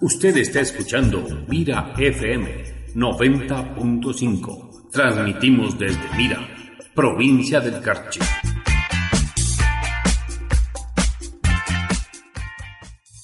Usted está escuchando Mira FM 90.5. Transmitimos desde Mira, provincia del Carchi.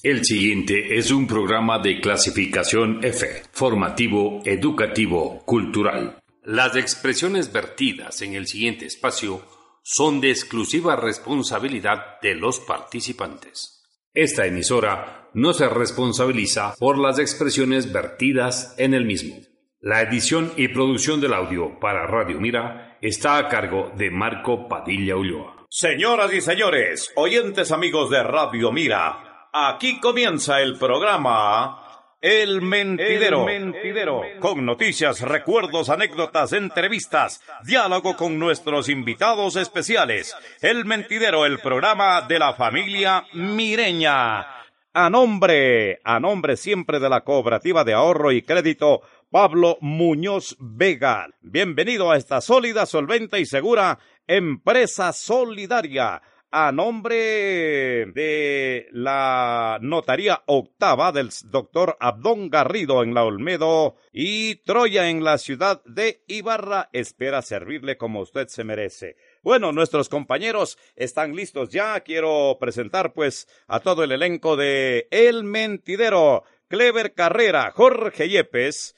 El siguiente es un programa de clasificación F, formativo, educativo, cultural. Las expresiones vertidas en el siguiente espacio son de exclusiva responsabilidad de los participantes. Esta emisora no se responsabiliza por las expresiones vertidas en el mismo. La edición y producción del audio para Radio Mira está a cargo de Marco Padilla Ulloa. Señoras y señores, oyentes amigos de Radio Mira, aquí comienza el programa el mentidero. El mentidero. Con noticias, recuerdos, anécdotas, entrevistas, diálogo con nuestros invitados especiales. El mentidero, el programa de la familia Mireña. A nombre, a nombre siempre de la Cooperativa de Ahorro y Crédito Pablo Muñoz Vega. Bienvenido a esta sólida, solvente y segura empresa solidaria a nombre de la notaría octava del doctor Abdón Garrido en la Olmedo y Troya en la ciudad de Ibarra espera servirle como usted se merece. Bueno, nuestros compañeros están listos ya. Quiero presentar pues a todo el elenco de El Mentidero, Clever Carrera, Jorge Yepes,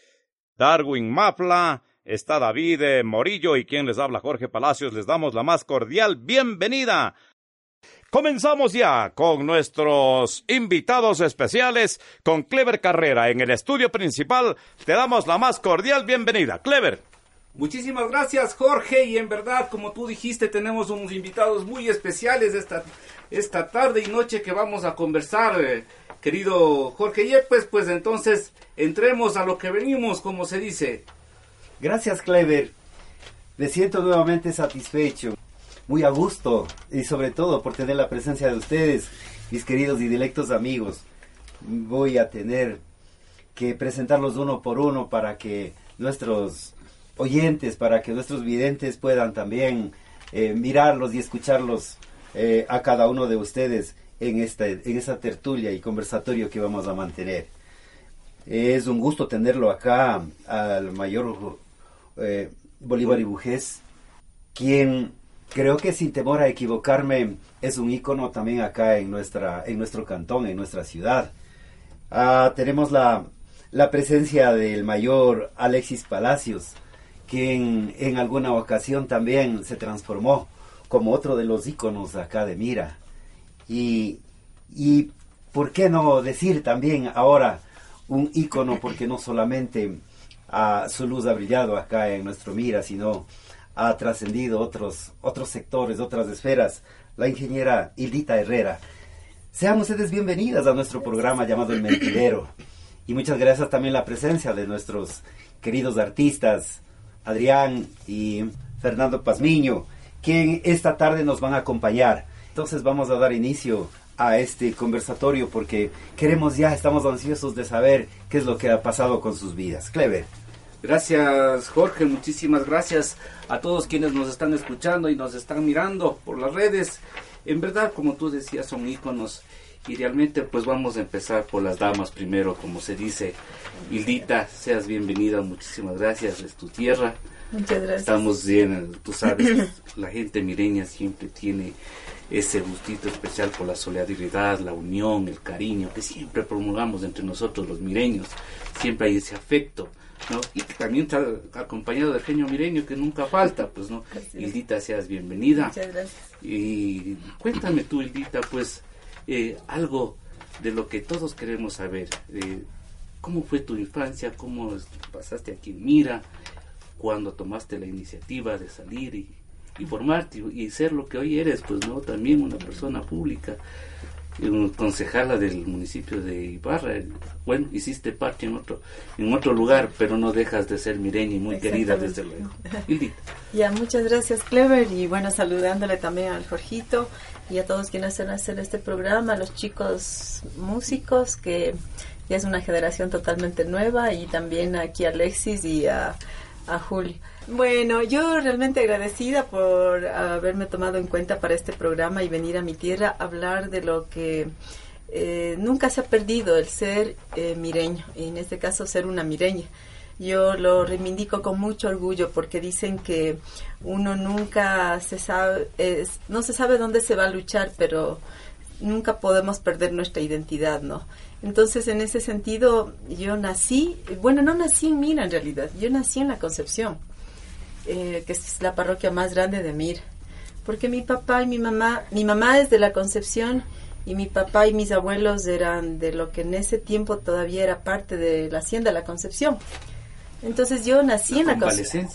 Darwin Mafla, está David eh, Morillo y quien les habla Jorge Palacios. Les damos la más cordial bienvenida Comenzamos ya con nuestros invitados especiales, con Clever Carrera en el estudio principal. Te damos la más cordial bienvenida. Clever. Muchísimas gracias Jorge y en verdad como tú dijiste tenemos unos invitados muy especiales esta, esta tarde y noche que vamos a conversar eh, querido Jorge Yepes pues entonces entremos a lo que venimos como se dice. Gracias Clever, me siento nuevamente satisfecho muy a gusto y sobre todo por tener la presencia de ustedes, mis queridos y directos amigos. Voy a tener que presentarlos uno por uno para que nuestros oyentes, para que nuestros videntes puedan también eh, mirarlos y escucharlos eh, a cada uno de ustedes en esta, en esta tertulia y conversatorio que vamos a mantener. Es un gusto tenerlo acá al mayor eh, Bolívar y Bujés, quien creo que sin temor a equivocarme es un ícono también acá en, nuestra, en nuestro cantón, en nuestra ciudad. Ah, tenemos la, la, presencia del mayor Alexis Palacios, quien en alguna ocasión también se transformó como otro de los íconos acá de Mira. Y, y por qué no decir también ahora un ícono, porque no solamente ah, su luz ha brillado acá en nuestro Mira, sino ha trascendido otros, otros sectores, otras esferas, la ingeniera Hildita Herrera. Sean ustedes bienvenidas a nuestro programa llamado El Mentidero. Y muchas gracias también la presencia de nuestros queridos artistas, Adrián y Fernando Pazmiño, quien esta tarde nos van a acompañar. Entonces vamos a dar inicio a este conversatorio porque queremos ya, estamos ansiosos de saber qué es lo que ha pasado con sus vidas. Clever. Gracias Jorge, muchísimas gracias a todos quienes nos están escuchando y nos están mirando por las redes. En verdad, como tú decías, son íconos y realmente pues vamos a empezar por las damas primero, como se dice. Hildita, seas bienvenida, muchísimas gracias, es tu tierra. Muchas gracias. Estamos bien, tú sabes, la gente mireña siempre tiene ese gustito especial por la solidaridad, la unión, el cariño que siempre promulgamos entre nosotros los mireños. Siempre hay ese afecto y también está acompañado del genio mireño que nunca falta, pues, ¿no? Hildita, seas bienvenida. Muchas gracias. Y cuéntame tú, Hildita, pues, eh, algo de lo que todos queremos saber. Eh, ¿Cómo fue tu infancia? ¿Cómo pasaste aquí en Mira? cuando tomaste la iniciativa de salir y, y formarte y ser lo que hoy eres? Pues, ¿no? También una persona pública. Un concejala del municipio de Ibarra. Bueno, hiciste parte en otro, en otro lugar, pero no dejas de ser mireña y muy querida desde luego. Ya, muchas gracias Clever y bueno, saludándole también al Jorgito y a todos quienes hacen hacer este programa, a los chicos músicos que ya es una generación totalmente nueva y también aquí a Alexis y a, a Julio. Bueno, yo realmente agradecida por haberme tomado en cuenta para este programa y venir a mi tierra a hablar de lo que eh, nunca se ha perdido, el ser eh, mireño, y en este caso ser una mireña. Yo lo reivindico con mucho orgullo porque dicen que uno nunca se sabe, no se sabe dónde se va a luchar, pero nunca podemos perder nuestra identidad, ¿no? Entonces, en ese sentido, yo nací, bueno, no nací en Mira en realidad, yo nací en la Concepción. Eh, que es la parroquia más grande de Mir. Porque mi papá y mi mamá, mi mamá es de la Concepción y mi papá y mis abuelos eran de lo que en ese tiempo todavía era parte de la hacienda La Concepción. Entonces yo nací en la Concepción.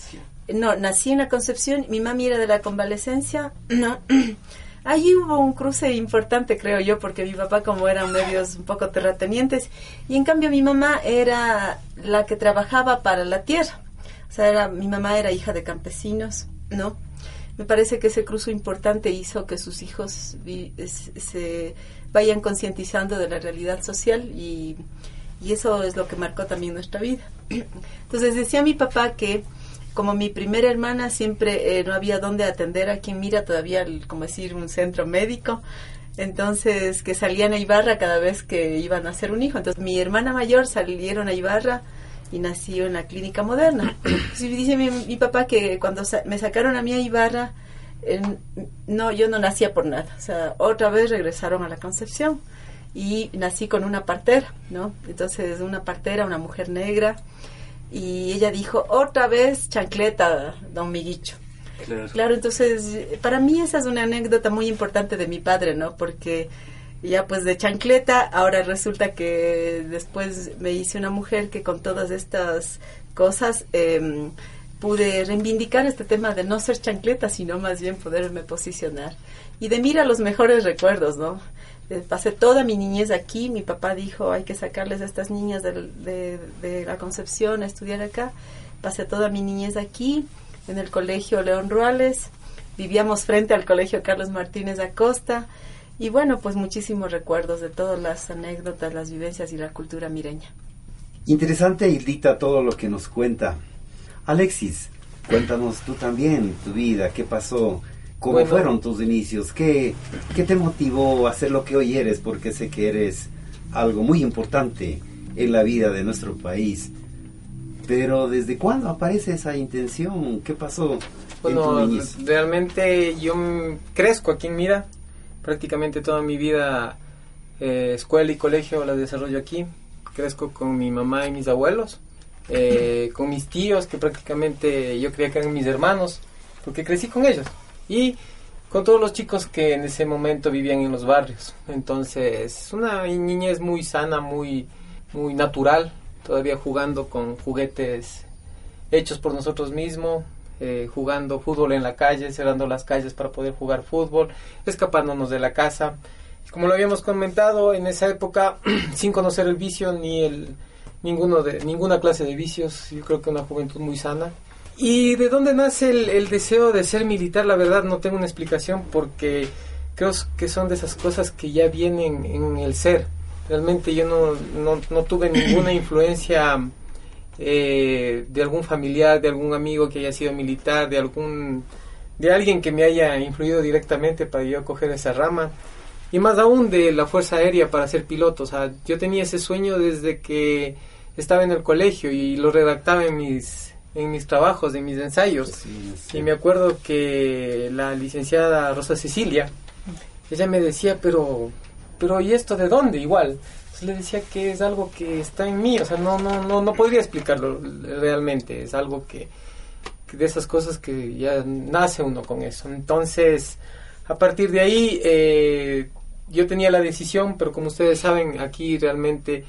No, nací en la Concepción, mi mamá era de la convalecencia. No. Allí hubo un cruce importante, creo yo, porque mi papá como eran medios un poco terratenientes y en cambio mi mamá era la que trabajaba para la tierra. O sea, era, mi mamá era hija de campesinos, ¿no? Me parece que ese cruzo importante hizo que sus hijos se vayan concientizando de la realidad social y, eso es lo que marcó también nuestra vida. Entonces decía mi papá que como mi primera hermana siempre eh, no había dónde atender a quien mira todavía, como decir, un centro médico, entonces que salían a Ibarra cada vez que iban a hacer un hijo. Entonces mi hermana mayor salieron a Ibarra y nació en la clínica moderna. dice mi, papá que cuando me sacaron a mí a Ibarra, no, yo no nacía por nada. O sea, otra vez regresaron a la Concepción y nací con una partera, ¿no? Entonces, una partera, una mujer negra, y ella dijo, otra vez chancleta, don Miguicho. Claro. claro, entonces, para mí esa es una anécdota muy importante de mi padre, ¿no? Porque ya pues de chancleta, ahora resulta que después me hice una mujer que con todas estas cosas em, pude reivindicar este tema de no ser chancleta, sino más bien poderme posicionar. Y de mira los mejores recuerdos, ¿no? Eh, pasé toda mi niñez aquí, mi papá dijo hay que sacarles a estas niñas de, de la Concepción a estudiar acá. Pasé toda mi niñez aquí, en el colegio León Ruales, vivíamos frente al colegio Carlos Martínez Acosta, y bueno, pues muchísimos recuerdos de todas las anécdotas, las vivencias y la cultura mireña. Interesante, Hildita, todo lo que nos cuenta. Alexis, cuéntanos tú también tu vida, qué pasó, cómo fueron tus inicios, ¿Qué, qué te motivó a hacer lo que hoy eres, porque sé que eres algo muy importante en la vida de nuestro país. Pero ¿desde cuándo aparece esa intención? ¿Qué pasó? Bueno, en tu realmente yo crezco aquí en Mira, prácticamente toda mi vida eh, escuela y colegio la desarrollo aquí. Crezco con mi mamá y mis abuelos, eh, con mis tíos, que prácticamente yo creía que eran mis hermanos, porque crecí con ellos. Y con todos los chicos que en ese momento vivían en los barrios. Entonces, una niñez muy sana, muy, muy natural, todavía jugando con juguetes hechos por nosotros mismos, eh, jugando fútbol en la calle, cerrando las calles para poder jugar fútbol, escapándonos de la casa. Como lo habíamos comentado, en esa época, sin conocer el vicio ni el ninguno de ninguna clase de vicios, yo creo que una juventud muy sana. ¿Y de dónde nace el, deseo de ser militar? La verdad no tengo una explicación porque creo que son de esas cosas que ya vienen en el ser. Realmente yo no, no, no tuve ninguna influencia eh, de algún familiar, de algún amigo que haya sido militar, de algún de alguien que me haya influido directamente para yo coger esa rama y más aún de la Fuerza Aérea para ser piloto. O sea, yo tenía ese sueño desde que estaba en el colegio y lo redactaba en mis en mis trabajos, en mis ensayos. Y me acuerdo que la licenciada Rosa Cecilia, ella me decía, pero, pero ¿y esto de dónde? Igual le decía que es algo que está en mí, o sea, no, no, no, no podría explicarlo realmente, es algo que, de esas cosas que ya nace uno con eso. Entonces, a partir de ahí, eh, yo tenía la decisión, pero como ustedes saben, aquí realmente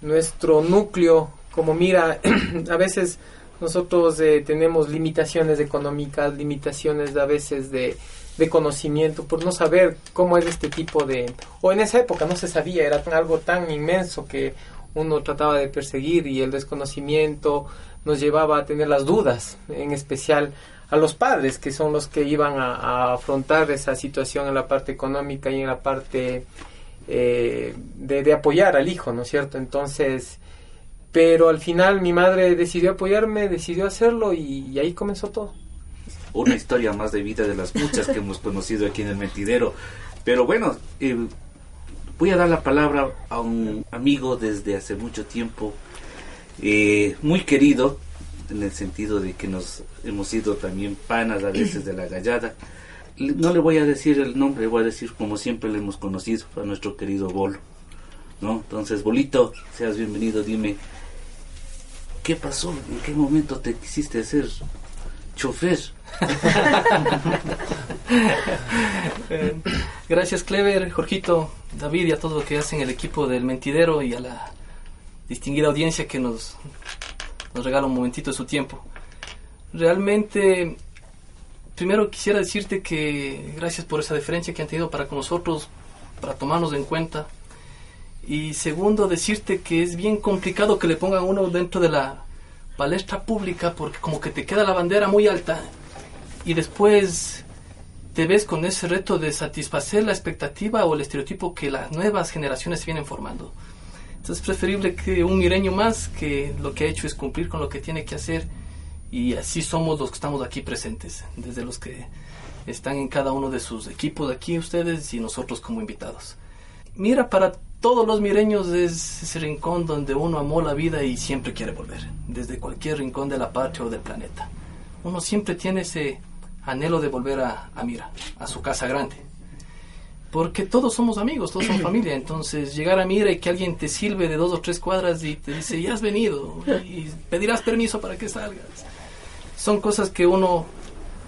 nuestro núcleo, como mira, a veces nosotros eh, tenemos limitaciones económicas, limitaciones a veces de, de conocimiento, por no saber cómo es este tipo de... O en esa época no se sabía, era algo tan inmenso que uno trataba de perseguir y el desconocimiento nos llevaba a tener las dudas, en especial a los padres, que son los que iban a, afrontar esa situación en la parte económica y en la parte eh, de, apoyar al hijo, ¿no es cierto? Entonces, pero al final mi madre decidió apoyarme, decidió hacerlo y ahí comenzó todo una historia más de vida de las muchas que hemos conocido aquí en el mentidero. Pero bueno, eh, voy a dar la palabra a un amigo desde hace mucho tiempo, eh, muy querido, en el sentido de que nos hemos sido también panas a veces de la gallada. No le voy a decir el nombre, voy a decir como siempre le hemos conocido, a nuestro querido Bolo. ¿no? Entonces, Bolito, seas bienvenido, dime, ¿qué pasó? ¿En qué momento te quisiste hacer chofer? Eh, gracias Clever, Jorgito, David y a todo lo que hacen el equipo del Mentidero y a la distinguida audiencia que nos, nos regala un momentito de su tiempo. Realmente, primero quisiera decirte que gracias por esa deferencia que han tenido para con nosotros, para tomarnos en cuenta. Y segundo, decirte que es bien complicado que le pongan uno dentro de la palestra pública porque como que te queda la bandera muy alta y después te ves con ese reto de satisfacer la expectativa o el estereotipo que las nuevas generaciones vienen formando. Entonces es preferible que un mireño más que lo que ha hecho es cumplir con lo que tiene que hacer y así somos los que estamos aquí presentes, desde los que están en cada uno de sus equipos aquí ustedes y nosotros como invitados. Mira, para todos los mireños es ese rincón donde uno amó la vida y siempre quiere volver, desde cualquier rincón de la patria o del planeta. Uno siempre tiene ese anhelo de volver a, Mira, a su casa grande. Porque todos somos amigos, todos somos familia. Entonces, llegar a Mira y que alguien te sirve de dos o tres cuadras y te dice, ya has venido, y pedirás permiso para que salgas. Son cosas que uno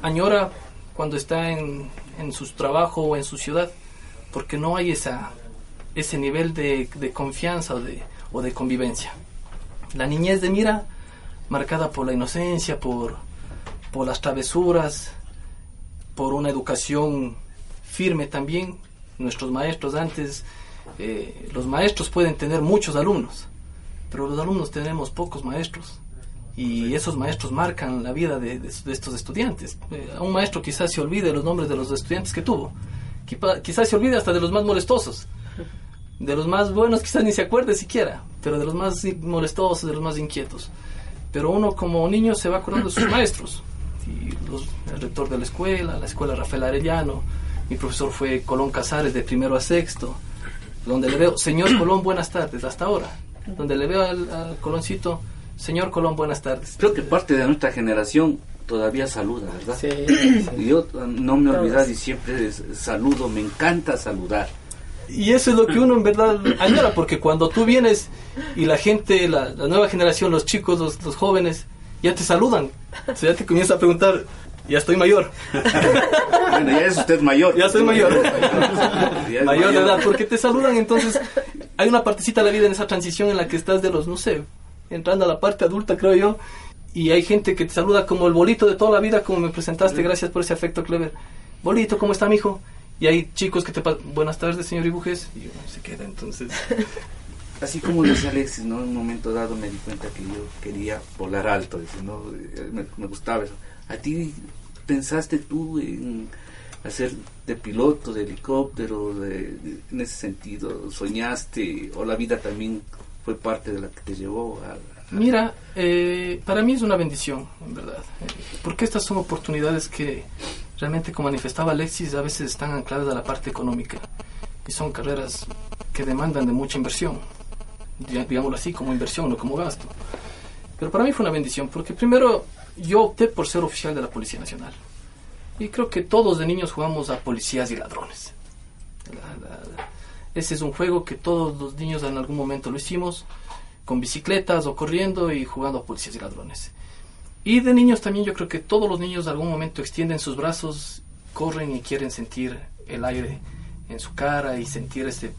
añora cuando está en, en su trabajo o en su ciudad, porque no hay esa, ese nivel de, de confianza o de, o de convivencia. La niñez de Mira, marcada por la inocencia, por, por las travesuras, por una educación firme también. Nuestros maestros antes, eh, los maestros pueden tener muchos alumnos, pero los alumnos tenemos pocos maestros y esos maestros marcan la vida de, estos estudiantes. Eh, a un maestro quizás se olvide los nombres de los estudiantes que tuvo, quizás se olvide hasta de los más molestosos, de los más buenos quizás ni se acuerde siquiera, pero de los más molestosos, de los más inquietos. Pero uno como niño se va acordando de sus maestros y el rector de la escuela, la escuela Rafael Arellano, mi profesor fue Colón Casares de primero a sexto, donde le veo, señor Colón, buenas tardes, hasta ahora, donde le veo al, Coloncito, señor Colón, buenas tardes. Creo que parte de nuestra generación todavía saluda, ¿verdad? Sí. Yo no me olvido y siempre saludo, me encanta saludar. Y eso es lo que uno en verdad añora, porque cuando tú vienes y la gente, la, nueva generación, los chicos, los, los jóvenes, ya te saludan. O sea, ya te comienza a preguntar, ya estoy mayor. bueno, ya es usted mayor. Ya soy mayor. mayor, de edad, porque te saludan, entonces hay una partecita de la vida en esa transición en la que estás de los, no sé, entrando a la parte adulta, creo yo, y hay gente que te saluda como el bolito de toda la vida, como me presentaste, gracias por ese afecto, Clever. Bolito, ¿cómo está, mijo? Y hay chicos que te buenas tardes, señor Ibujes, y uno se queda, entonces así como decía Alexis, ¿no? En un momento dado me di cuenta que yo quería volar alto, ¿no? me, gustaba eso. ¿A ti pensaste tú en hacer de piloto, de helicóptero, de, en ese sentido? ¿Soñaste o la vida también fue parte de la que te llevó a... Mira, eh, para mí es una bendición, en verdad, porque estas son oportunidades que realmente, como manifestaba Alexis, a veces están ancladas a la parte económica y son carreras que demandan de mucha inversión digámoslo así, como inversión, no como gasto. Pero para mí fue una bendición, porque primero yo opté por ser oficial de la Policía Nacional. Y creo que todos de niños jugamos a policías y ladrones. ese es un juego que todos los niños en algún momento lo hicimos, con bicicletas o corriendo y jugando a policías y ladrones. Y de niños también yo creo que todos los niños en algún momento extienden sus brazos, corren y quieren sentir el aire en su cara y sentir ese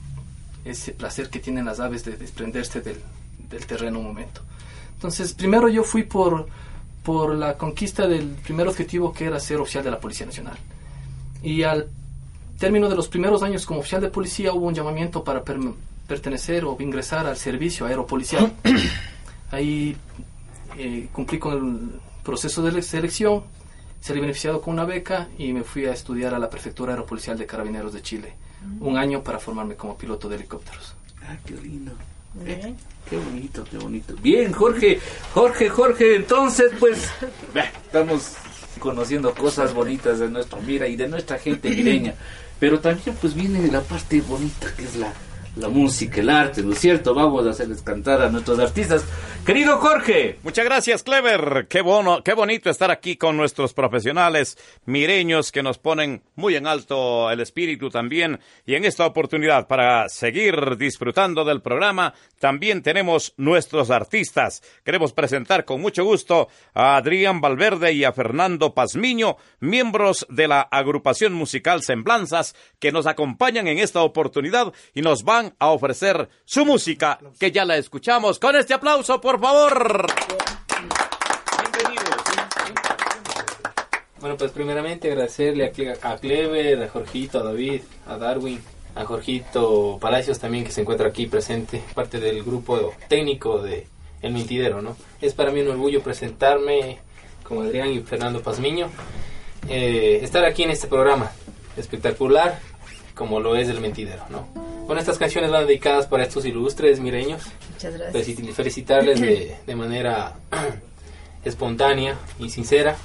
ese placer que tienen las aves de desprenderse del, terreno un momento. Entonces, primero yo fui por, por la conquista del primer objetivo que era ser oficial de la Policía Nacional. Y al término de los primeros años como oficial de policía hubo un llamamiento para pertenecer o ingresar al servicio aeropolicial. Ahí eh, cumplí con el proceso de selección, salí beneficiado con una beca y me fui a estudiar a la Prefectura Aeropolicial de Carabineros de Chile. Un año para formarme como piloto de helicópteros. Ah, qué lindo. Eh, qué bonito, qué bonito. Bien, Jorge, Jorge, Jorge, entonces pues estamos conociendo cosas bonitas de nuestro mira y de nuestra gente mireña. Pero también pues viene la parte bonita que es la, la música, el arte, ¿no es cierto? Vamos a hacerles cantar a nuestros artistas. Querido Jorge. Muchas gracias, Clever. Qué, bono, qué bonito estar aquí con nuestros profesionales mireños que nos ponen muy en alto el espíritu también. Y en esta oportunidad, para seguir disfrutando del programa, también tenemos nuestros artistas. Queremos presentar con mucho gusto a Adrián Valverde y a Fernando Pazmiño, miembros de la agrupación musical Semblanzas, que nos acompañan en esta oportunidad y nos van a ofrecer su música, que ya la escuchamos. Con este aplauso, por favor. Bueno, pues primeramente agradecerle a, Clever, a Jorgito, a David, a Darwin, a Jorgito Palacios también que se encuentra aquí presente, parte del grupo técnico de El Mentidero, ¿no? Es para mí un orgullo presentarme con Adrián y Fernando Pazmiño, eh, estar aquí en este programa espectacular como lo es El Mentidero, ¿no? Bueno, estas canciones van dedicadas para estos ilustres mireños. Muchas gracias. Felicitarles de, de manera espontánea y sincera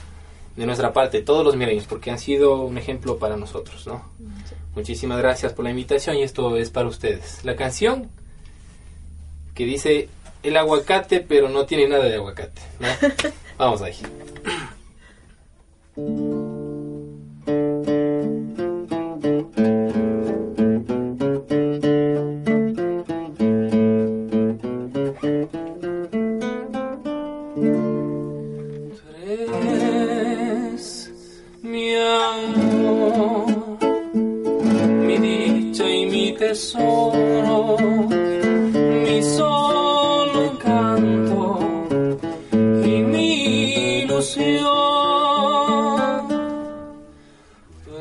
de nuestra parte, todos los mireños, porque han sido un ejemplo para nosotros, ¿no? Muchísimas gracias por la invitación y esto es para ustedes. La canción que dice el aguacate, pero no tiene nada de aguacate, ¿no? Vamos ahí.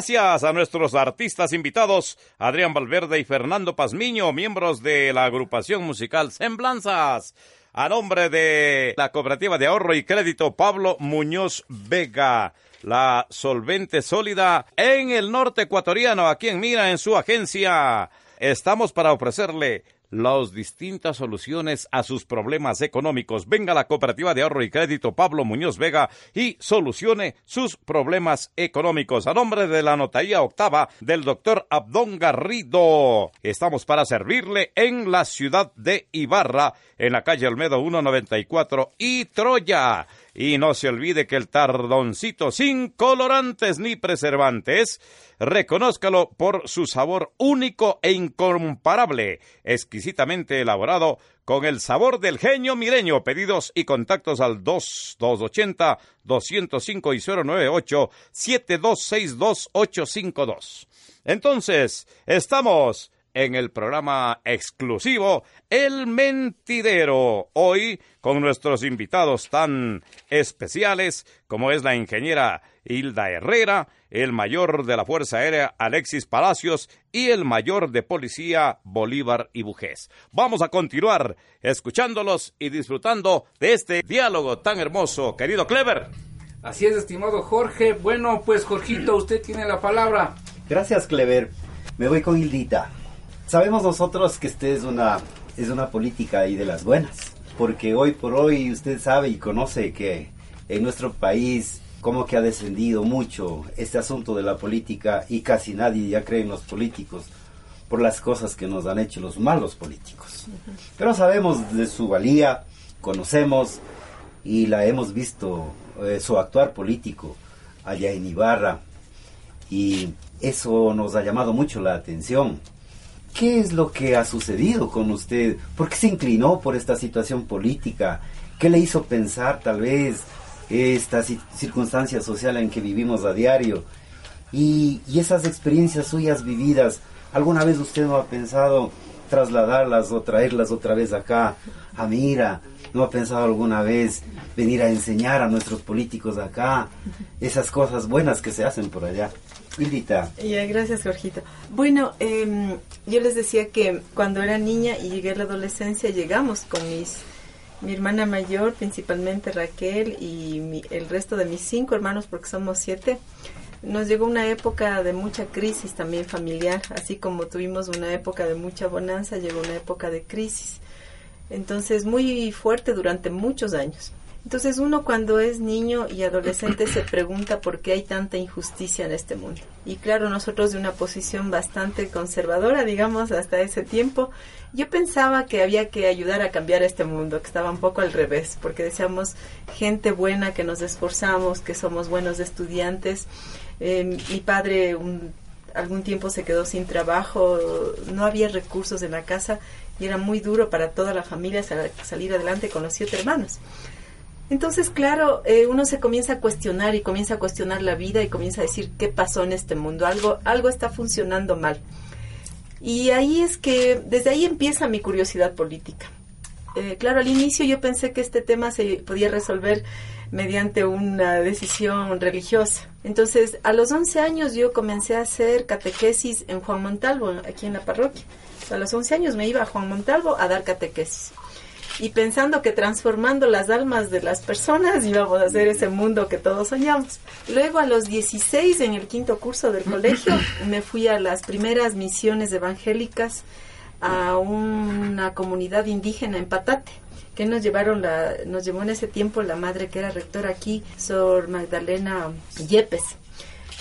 gracias a nuestros artistas invitados, Adrián Valverde y Fernando Pazmiño, miembros de la agrupación musical Semblanzas. A nombre de la Cooperativa de Ahorro y Crédito Pablo Muñoz Vega, la solvente sólida en el norte ecuatoriano, aquí en Mira, en su agencia. Estamos para ofrecerle las distintas soluciones a sus problemas económicos. Venga a la Cooperativa de Ahorro y Crédito Pablo Muñoz Vega y solucione sus problemas económicos. A nombre de la notaría octava del doctor Abdón Garrido, estamos para servirle en la ciudad de Ibarra, en la calle Almedo 194 y Troya. Y no se olvide que el tardoncito sin colorantes ni preservantes, reconózcalo por su sabor único e incomparable, exquisitamente elaborado con el sabor del genio mireño. Pedidos y contactos al 2280 205 y 098 7262 852. Entonces, estamos en el programa exclusivo El Mentidero. Hoy con nuestros invitados tan especiales como es la ingeniera Hilda Herrera, el mayor de la Fuerza Aérea Alexis Palacios y el mayor de Policía Bolívar y Bujés. Vamos a continuar escuchándolos y disfrutando de este diálogo tan hermoso, querido Clever. Así es, estimado Jorge. Bueno, pues Jorgito, usted tiene la palabra. Gracias, Clever. Me voy con Hildita. Sabemos nosotros que usted es una, es una política y de las buenas, porque hoy por hoy usted sabe y conoce que en nuestro país como que ha descendido mucho este asunto de la política y casi nadie ya cree en los políticos por las cosas que nos han hecho los malos políticos. Pero sabemos de su valía, conocemos y la hemos visto eh, su actuar político allá en Ibarra y eso nos ha llamado mucho la atención. ¿Qué es lo que ha sucedido con usted? ¿Por qué se inclinó por esta situación política? ¿Qué le hizo pensar tal vez esta circunstancia social en que vivimos a diario? Y, y esas experiencias suyas vividas, ¿alguna vez usted no ha pensado trasladarlas o traerlas otra vez acá a Mira? ¿No ha pensado alguna vez venir a enseñar a nuestros políticos acá esas cosas buenas que se hacen por allá? Ya, gracias, Jorgito. Bueno, em, yo les decía que cuando era niña y llegué a la adolescencia, llegamos con mis mi hermana mayor, principalmente Raquel, y el resto de mis cinco hermanos, porque somos siete, nos llegó una época de mucha crisis también familiar, así como tuvimos una época de mucha bonanza, llegó una época de crisis. Entonces, muy fuerte durante muchos años. Entonces uno cuando es niño y adolescente se pregunta por qué hay tanta injusticia en este mundo. Y claro, nosotros de una posición bastante conservadora, digamos, hasta ese tiempo, yo pensaba que había que ayudar a cambiar este mundo, que estaba un poco al revés, porque decíamos gente buena, que nos esforzamos, que somos buenos estudiantes. Eh, mi padre algún tiempo se quedó sin trabajo, no había recursos en la casa y era muy duro para toda la familia salir adelante con los siete hermanos. Entonces, claro, eh, uno se comienza a cuestionar y comienza a cuestionar la vida y comienza a decir qué pasó en este mundo, algo, algo está funcionando mal. Y ahí es que, desde ahí empieza mi curiosidad política. Eh, claro, al inicio yo pensé que este tema se podía resolver mediante una decisión religiosa. Entonces, a los 11 años yo comencé a hacer catequesis en Juan Montalvo, aquí en la parroquia. A los 11 años me iba a Juan Montalvo a dar catequesis y pensando que transformando las almas de las personas íbamos a hacer ese mundo que todos soñamos. Luego a los 16 en el quinto curso del colegio me fui a las primeras misiones evangélicas a una comunidad indígena en Patate que nos llevaron la, nos llevó en ese tiempo la madre que era rectora aquí, Sor Magdalena Yepes.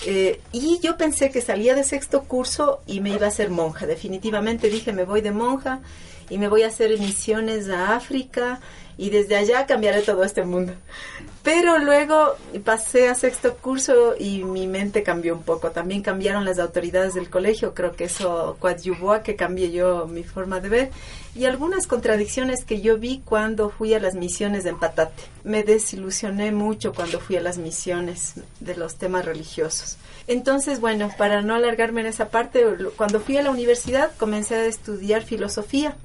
Eh, y yo pensé que salía de sexto curso y me iba a ser monja. Definitivamente dije, me voy de monja y me voy a hacer misiones a África y desde allá cambiaré todo este mundo. Pero luego pasé a sexto curso y mi mente cambió un poco. También cambiaron las autoridades del colegio. Creo que eso coadyuvó a que cambie yo mi forma de ver. Y algunas contradicciones que yo vi cuando fui a las misiones de Empatate. Me desilusioné mucho cuando fui a las misiones de los temas religiosos. Entonces, bueno, para no alargarme en esa parte, cuando fui a la universidad comencé a estudiar filosofía.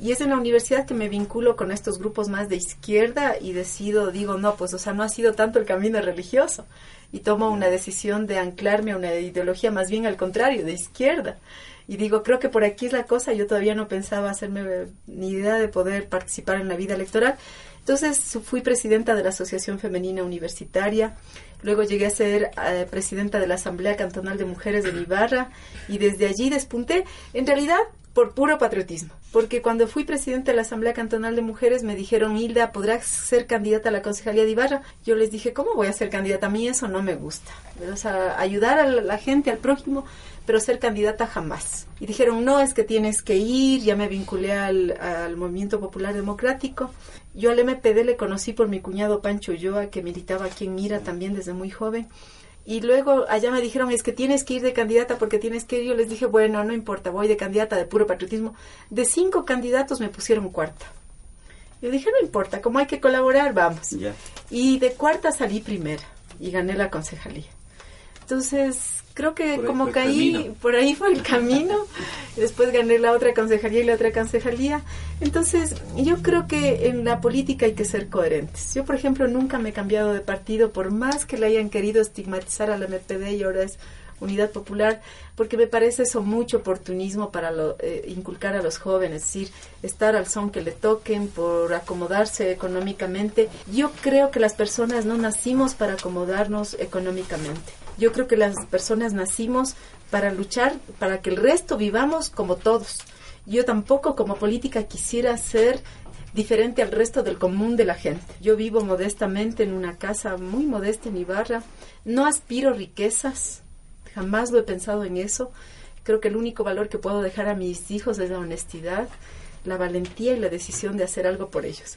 Y es en la universidad que me vinculo con estos grupos más de izquierda y decido, digo, no, pues, o sea, no ha sido tanto el camino religioso. Y tomo una decisión de anclarme a una ideología más bien al contrario, de izquierda. Y digo, creo que por aquí es la cosa. Yo todavía no pensaba hacerme ni idea de poder participar en la vida electoral. Entonces fui presidenta de la Asociación Femenina Universitaria, luego llegué a ser eh, presidenta de la Asamblea Cantonal de Mujeres de Ibarra y desde allí despunté, en realidad por puro patriotismo, porque cuando fui presidenta de la Asamblea Cantonal de Mujeres me dijeron, Hilda, ¿podrás ser candidata a la Concejalía de Ibarra? Yo les dije, ¿cómo voy a ser candidata? A mí eso no me gusta. O sea, ayudar a la gente, al prójimo, pero ser candidata jamás. Y dijeron, no, es que tienes que ir, ya me vinculé al, al Movimiento Popular Democrático. Yo al MPD le conocí por mi cuñado Pancho Ulloa, que militaba aquí en Mira también desde muy joven. Y luego allá me dijeron, es que tienes que ir de candidata porque tienes que ir. Yo les dije, bueno, no importa, voy de candidata de puro patriotismo. De cinco candidatos me pusieron cuarta. Yo dije, no importa, como hay que colaborar, vamos. Y de cuarta salí primera y gané la concejalía. Entonces, creo que como caí, por ahí fue el camino. Después gané la otra concejalía y la otra concejalía. Entonces, yo creo que en la política hay que ser coherentes. Yo, por ejemplo, nunca me he cambiado de partido, por más que le hayan querido estigmatizar a la MPD y ahora es Unidad Popular, porque me parece eso mucho oportunismo para eh, inculcar a los jóvenes, es decir, estar al son que le toquen por acomodarse económicamente. Yo creo que las personas no nacimos para acomodarnos económicamente. Yo creo que las personas nacimos para luchar, para que el resto vivamos como todos. Yo tampoco como política quisiera ser diferente al resto del común de la gente. Yo vivo modestamente en una casa muy modesta en Ibarra, no aspiro riquezas, Jamás lo he pensado en eso. Creo que el único valor que puedo dejar a mis hijos es la honestidad, la valentía y la decisión de hacer algo por ellos.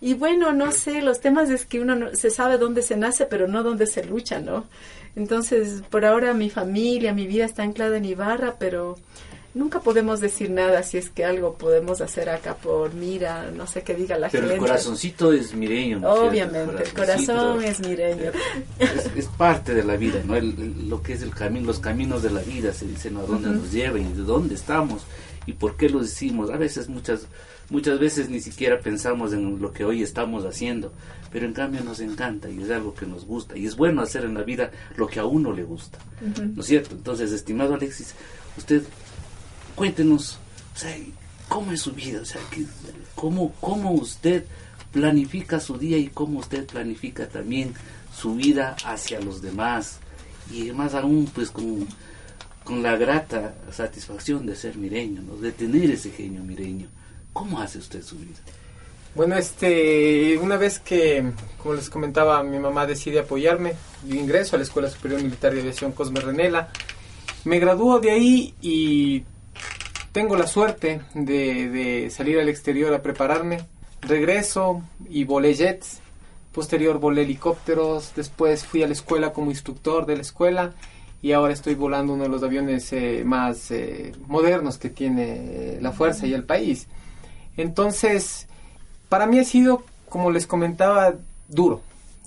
Y bueno, no sé, los temas es que uno no, se sabe dónde se nace, pero no dónde se lucha, ¿no? Entonces, por ahora mi familia, mi vida está anclada en Ibarra, pero nunca podemos decir nada si es que algo podemos hacer acá por mira, no sé qué diga la gente. Pero el corazoncito es mireño. Obviamente, el, corazón es mireño. Es, parte de la vida, ¿no? lo que es el camino, los caminos de la vida, se dicen, ¿a dónde nos lleva y de dónde estamos y por qué lo decimos? A veces, muchas, muchas veces ni siquiera pensamos en lo que hoy estamos haciendo, pero en cambio nos encanta y es algo que nos gusta y es bueno hacer en la vida lo que a uno le gusta, ¿no es cierto? Entonces, estimado Alexis, usted cuéntenos, o sea, cómo es su vida, o sea, cómo, cómo usted planifica su día y cómo usted planifica también su vida hacia los demás y más aún pues con, con la grata satisfacción de ser mireño, ¿no? de tener ese genio mireño. ¿Cómo hace usted su vida? Bueno, este, una vez que, como les comentaba, mi mamá decide apoyarme, yo ingreso a la Escuela Superior Militar de Aviación Cosme Renela, me graduó de ahí y tengo la suerte de, salir al exterior a prepararme. Regreso y volé jets. Posterior volé helicópteros. Después fui a la escuela como instructor de la escuela. Y ahora estoy volando uno de los aviones eh, más eh, modernos que tiene la fuerza y el país. Entonces, para mí ha sido, como les comentaba, duro.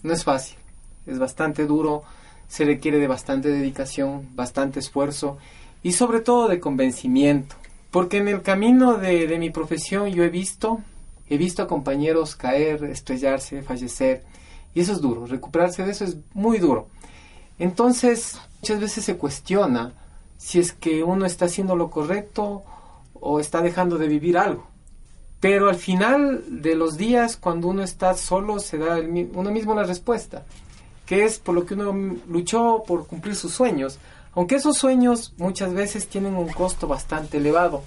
No es fácil. Es bastante duro. Se requiere de bastante dedicación, bastante esfuerzo y sobre todo de convencimiento. Porque en el camino de, mi profesión yo he visto, he visto a compañeros caer, estrellarse, fallecer. Y eso es duro, recuperarse de eso es muy duro. Entonces, muchas veces se cuestiona si es que uno está haciendo lo correcto o está dejando de vivir algo. Pero al final de los días, cuando uno está solo, se da uno mismo la respuesta, que es por lo que uno luchó por cumplir sus sueños. Aunque esos sueños muchas veces tienen un costo bastante elevado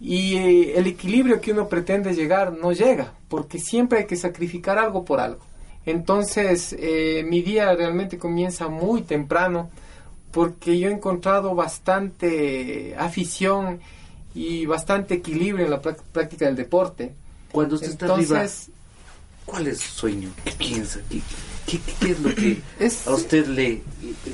y eh, el equilibrio que uno pretende llegar no llega, porque siempre hay que sacrificar algo por algo. Entonces, eh, mi día realmente comienza muy temprano porque yo he encontrado bastante afición y bastante equilibrio en la práctica del deporte. Cuando usted está arriba, ¿cuál es su sueño? ¿Qué piensa? ¿Qué, es lo que a usted le,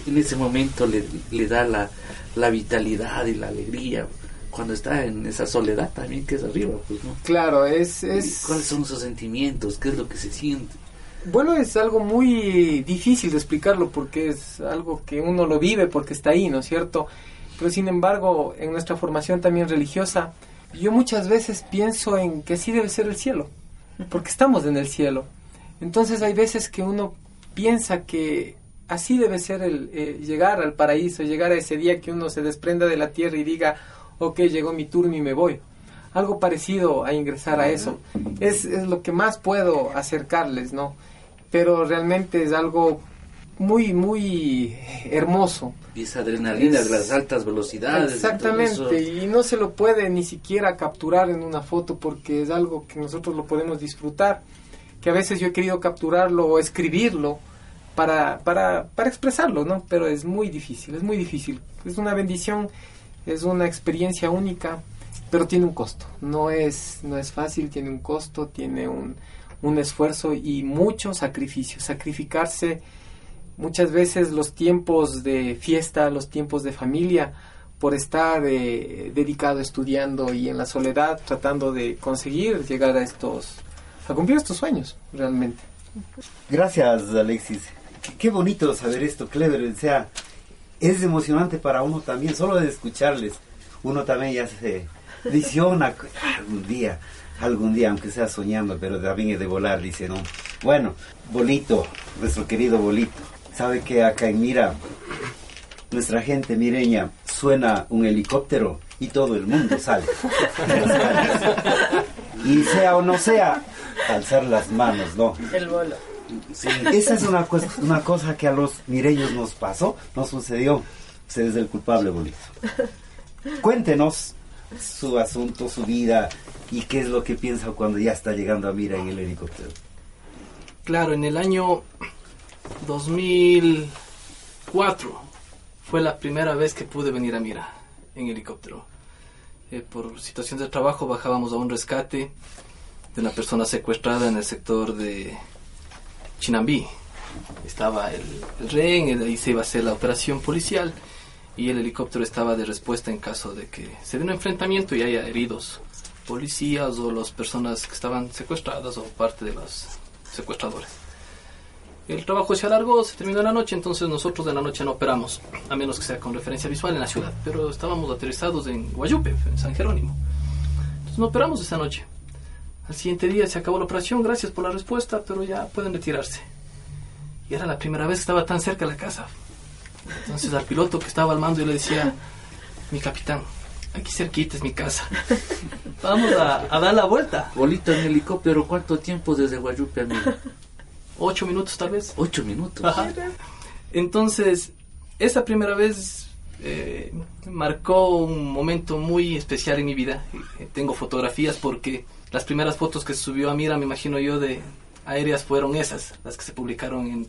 en ese momento le, le da la, la, vitalidad y la alegría? Cuando está en esa soledad también que es arriba, pues, ¿no? Claro, es, es... ¿Cuáles son sus sentimientos? ¿Qué es lo que se siente? Bueno, es algo muy difícil de explicarlo porque es algo que uno lo vive porque está ahí, ¿no es cierto? Pero sin embargo, en nuestra formación también religiosa, yo muchas veces pienso en que así debe ser el cielo, porque estamos en el cielo. Entonces hay veces que uno piensa que así debe ser el eh, llegar al paraíso, llegar a ese día que uno se desprenda de la tierra y diga, ok, llegó mi turno y me voy. Algo parecido a ingresar a eso. Es, es lo que más puedo acercarles, ¿no? Pero realmente es algo muy, muy hermoso. Y esa adrenalina de las altas velocidades. Exactamente, y, no se lo puede ni siquiera capturar en una foto porque es algo que nosotros lo podemos disfrutar, que a veces yo he querido capturarlo o escribirlo, para, para, para expresarlo, ¿no? Pero es muy difícil, es muy difícil. Es una bendición, es una experiencia única, pero tiene un costo. No es, no es fácil, tiene un costo, tiene un, un esfuerzo y mucho sacrificio. Sacrificarse muchas veces los tiempos de fiesta, los tiempos de familia, por estar eh, dedicado estudiando y en la soledad tratando de conseguir llegar a estos, a cumplir estos sueños, realmente. Gracias, Alexis. Qué bonito saber esto, Clever. Es emocionante para uno también, solo de escucharles. Uno también ya se visiona algún día, algún día, aunque sea soñando, pero también es de volar, dice, ¿no? Bueno, Bolito, nuestro querido Bolito. Sabe que acá en Mira, nuestra gente mireña, suena un helicóptero y todo el mundo sale. y sea o no sea, alzar las manos, ¿no? El bolo. Sí, esa es una, cosa, una cosa que a los mireños nos pasó, nos sucedió. Usted es el culpable, Bolito. Cuéntenos su asunto, su vida y qué es lo que piensa cuando ya está llegando a Mira en el helicóptero. Claro, en el año 2004 fue la primera vez que pude venir a Mira en helicóptero. Eh, por situación de trabajo bajábamos a un rescate de una persona secuestrada en el sector de Chinambí. Estaba el, el rehén, ahí se iba a hacer la operación policial y el helicóptero estaba de respuesta en caso de que se dé un enfrentamiento y haya heridos policías o las personas que estaban secuestradas o parte de los secuestradores. El trabajo se alargó, se terminó en la noche, entonces nosotros en la noche no operamos, a menos que sea con referencia visual en la ciudad, pero estábamos aterrizados en Guayupe, en San Jerónimo. Entonces no operamos esa noche. Al siguiente día se acabó la operación, gracias por la respuesta, pero ya pueden retirarse. Y era la primera vez que estaba tan cerca de la casa. Entonces al piloto que estaba al mando yo le decía, mi capitán, aquí cerquita es mi casa. Vamos a, a dar la vuelta. Bolito en helicóptero, ¿cuánto tiempo desde Guayupe a Mira? Ocho minutos tal vez. Ocho minutos. Ajá. Entonces, esa primera vez eh, marcó un momento muy especial en mi vida. Eh, Tengo fotografías porque las primeras fotos que subió a Mira, me imagino yo, de aéreas fueron esas, las que se publicaron en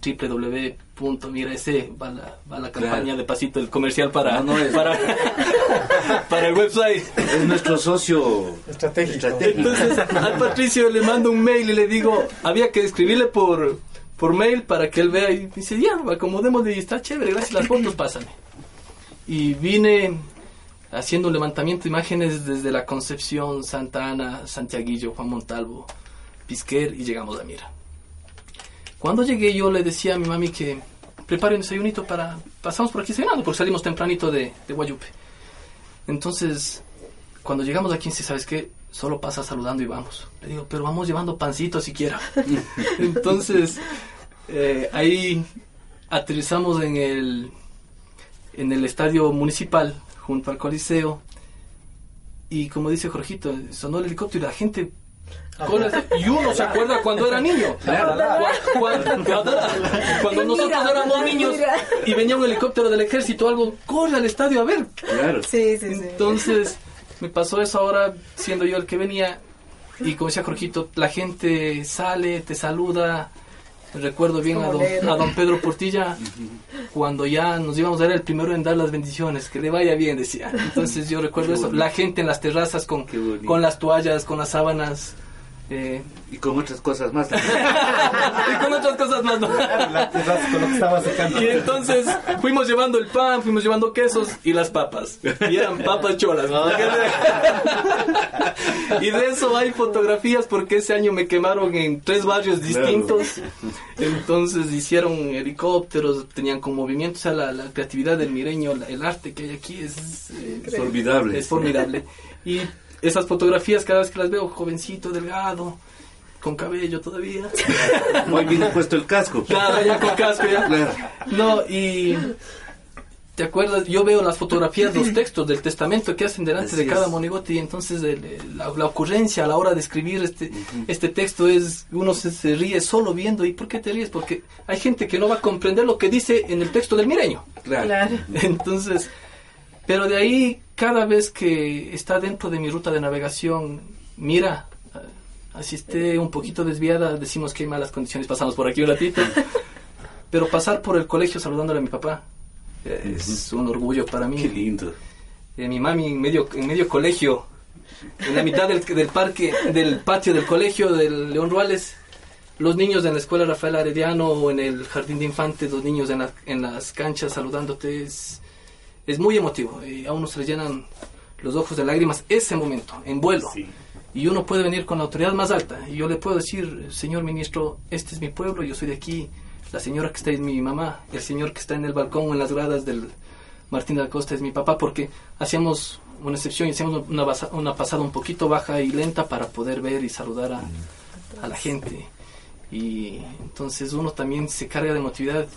www.miraese, va la, va la campaña Claro. de pasito, el comercial para, No, no, es- para, para el website. Es nuestro socio Estratégico. Entonces al Patricio le mando un mail y le digo, había que escribirle por, por mail para que él vea y dice, ya, acomodemos y está chévere, gracias, las fotos pásame. Y vine haciendo un levantamiento de imágenes desde la Concepción, Santa Ana, Santiaguillo, Juan Montalvo, Pisquer y llegamos a Mira. Cuando llegué yo le decía a mi mami que prepare un desayunito para... Pasamos por aquí cenando porque salimos tempranito de, de Guayupe. Entonces, cuando llegamos aquí, si sabes qué, solo pasa saludando y vamos. Le digo, pero vamos llevando pancito siquiera. Entonces, eh, ahí aterrizamos en el, en el estadio municipal, junto al Coliseo. Y como dice Jorgito, sonó el helicóptero y la gente... hacia- Y uno se acuerda cuando era niño. Cu- Cuando, cuando- cuando nosotros éramos niños y venía un helicóptero del ejército o algo, corre al estadio a ver. Claro. Sí, sí, sí. Entonces, me pasó eso ahora, siendo yo el que venía, y como decía Jorgito, la gente sale, te saluda. Recuerdo bien a don, a don Pedro Portilla, cuando ya nos íbamos a dar el primero en dar las bendiciones, que le vaya bien, decía. Entonces yo recuerdo eso, la gente en las terrazas con, con las toallas, con las sábanas, eh, Y con otras cosas más. y con otras cosas más. ¿no? La. Y entonces fuimos llevando el pan, fuimos llevando quesos y las papas. Y eran papas cholas. y de eso hay fotografías porque ese año me quemaron en tres barrios distintos. Entonces hicieron helicópteros, tenían con movimiento, o sea, la, la creatividad del mireño, la- el arte que hay aquí es, eh, Es formidable. es formidable. Y esas fotografías cada vez que las veo, jovencito, delgado, con cabello todavía. Hoy viene puesto el casco. Claro, ya con casco ya. Claro. No, y ¿te acuerdas? Yo veo las fotografías, los textos del testamento que hacen delante Así de cada es. monigote y entonces el- la, la ocurrencia a la hora de escribir este, este texto es, uno se, se ríe solo viendo. ¿Y por qué te ríes? Porque hay gente que no va a comprender lo que dice en el texto del mireño. Claro. Claro. Entonces, pero de ahí, cada vez que está dentro de mi ruta de navegación, mira, eh, así esté un poquito desviada, decimos que hay malas condiciones, pasamos por aquí un ratito. pero pasar por el colegio saludándole a mi papá es un orgullo para mí. Qué lindo. Eh, mi mami en medio, en medio colegio, en la mitad del, del parque, del patio del colegio del León Ruales, los niños en la escuela Rafael Arediano o en el jardín de infantes, los niños en, en las canchas saludándote, es, es muy emotivo. Y a uno se le llenan los ojos de lágrimas ese momento, en vuelo. Y uno puede venir con la autoridad más alta. Y yo le puedo decir, señor ministro, este es mi pueblo, yo soy de aquí, la señora que está es mi mamá, el señor que está en el balcón o en las gradas del Martín de la Costa es mi papá, porque hacíamos una excepción y hacíamos una, una pasada un poquito baja y lenta para poder ver y saludar a, a la gente. Y entonces uno también se carga de emotividad.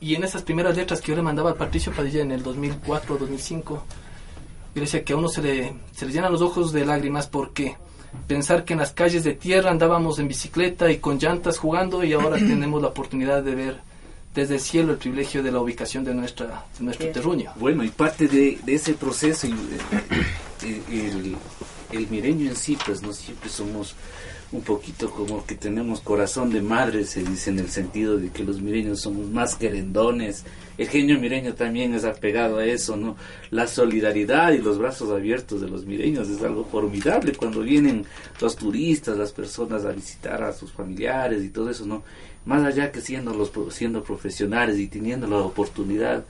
Y en esas primeras letras que yo le mandaba al Patricio Padilla en el 2004 2005, yo decía que a uno se le, se le llenan los ojos de lágrimas porque pensar que en las calles de tierra andábamos en bicicleta y con llantas jugando y ahora tenemos la oportunidad de ver desde el cielo el privilegio de la ubicación de nuestra de nuestro terruño. Bueno, y parte de, ese proceso, eh, eh, el, el, mireño en sí, pues no siempre somos un poquito como que tenemos corazón de madre, se dice en el sentido de que los mireños somos más querendones. El genio mireño también es apegado a eso, ¿no? La solidaridad y los brazos abiertos de los mireños es algo formidable cuando vienen los turistas, las personas a visitar a sus familiares y todo eso, ¿no? Más allá que siendo los siendo profesionales y teniendo la oportunidad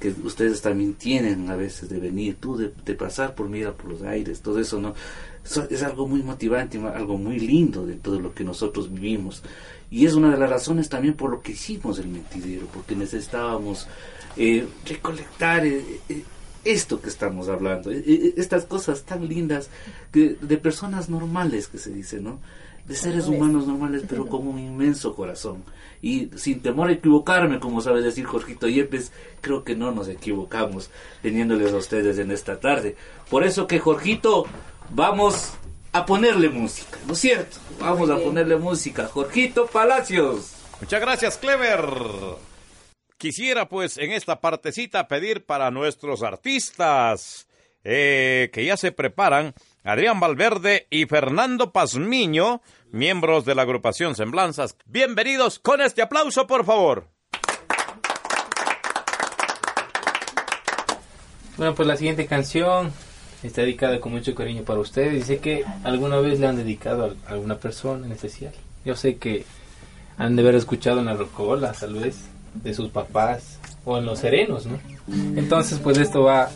que ustedes también tienen a veces de venir, tú de, de pasar por mira por los aires, todo eso, ¿no? Es algo muy motivante, algo muy lindo de todo lo que nosotros vivimos. Y es una de las razones también por lo que hicimos el mentidero, porque necesitábamos eh, recolectar eh, eh, esto que estamos hablando, estas cosas tan lindas que, de personas normales que se dice, ¿no? De seres humanos normales, pero con un inmenso corazón. Y sin temor a equivocarme, como sabe decir Jorgito Yepes, creo que no nos equivocamos teniéndoles a ustedes en esta tarde. Por eso que Jorgito, vamos a ponerle música, ¿no es cierto? Vamos a ponerle música. Jorgito Palacios. Muchas gracias, Clever. Quisiera pues en esta partecita pedir para nuestros artistas eh, que ya se preparan, Adrián Valverde y Fernando Pazmiño, miembros de la agrupación Semblanzas. Bienvenidos con este aplauso, por favor. Bueno, pues la siguiente canción está dedicada con mucho cariño para ustedes. Dice que alguna vez le han dedicado a alguna persona en especial. Yo sé que han de haber escuchado en la rocola, tal vez, de sus papás o en los serenos, ¿no? Entonces, pues esto va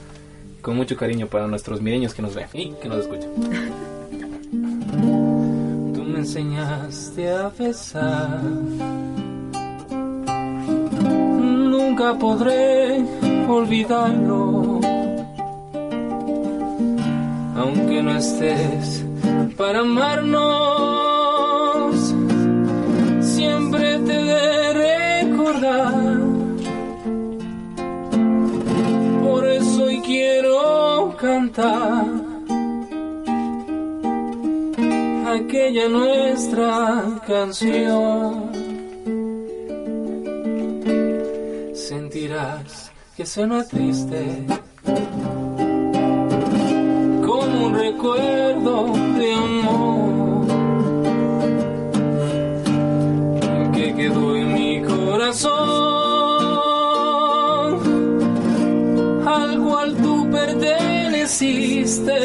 con mucho cariño para nuestros mireños que nos ven y que nos escuchan. Tú me enseñaste a besar. Nunca podré olvidarlo aunque no estés para amarnos, siempre te de recordar. Por eso quiero cantar aquella nuestra canción. Sentirás que suena triste un recuerdo de amor que quedó en mi corazón, al cual tú perteneciste.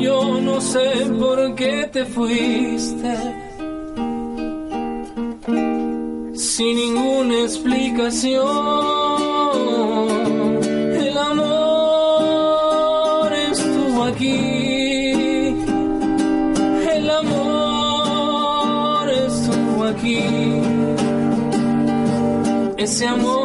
Yo no sé por qué te fuiste. Sin ninguna explicación Ese amor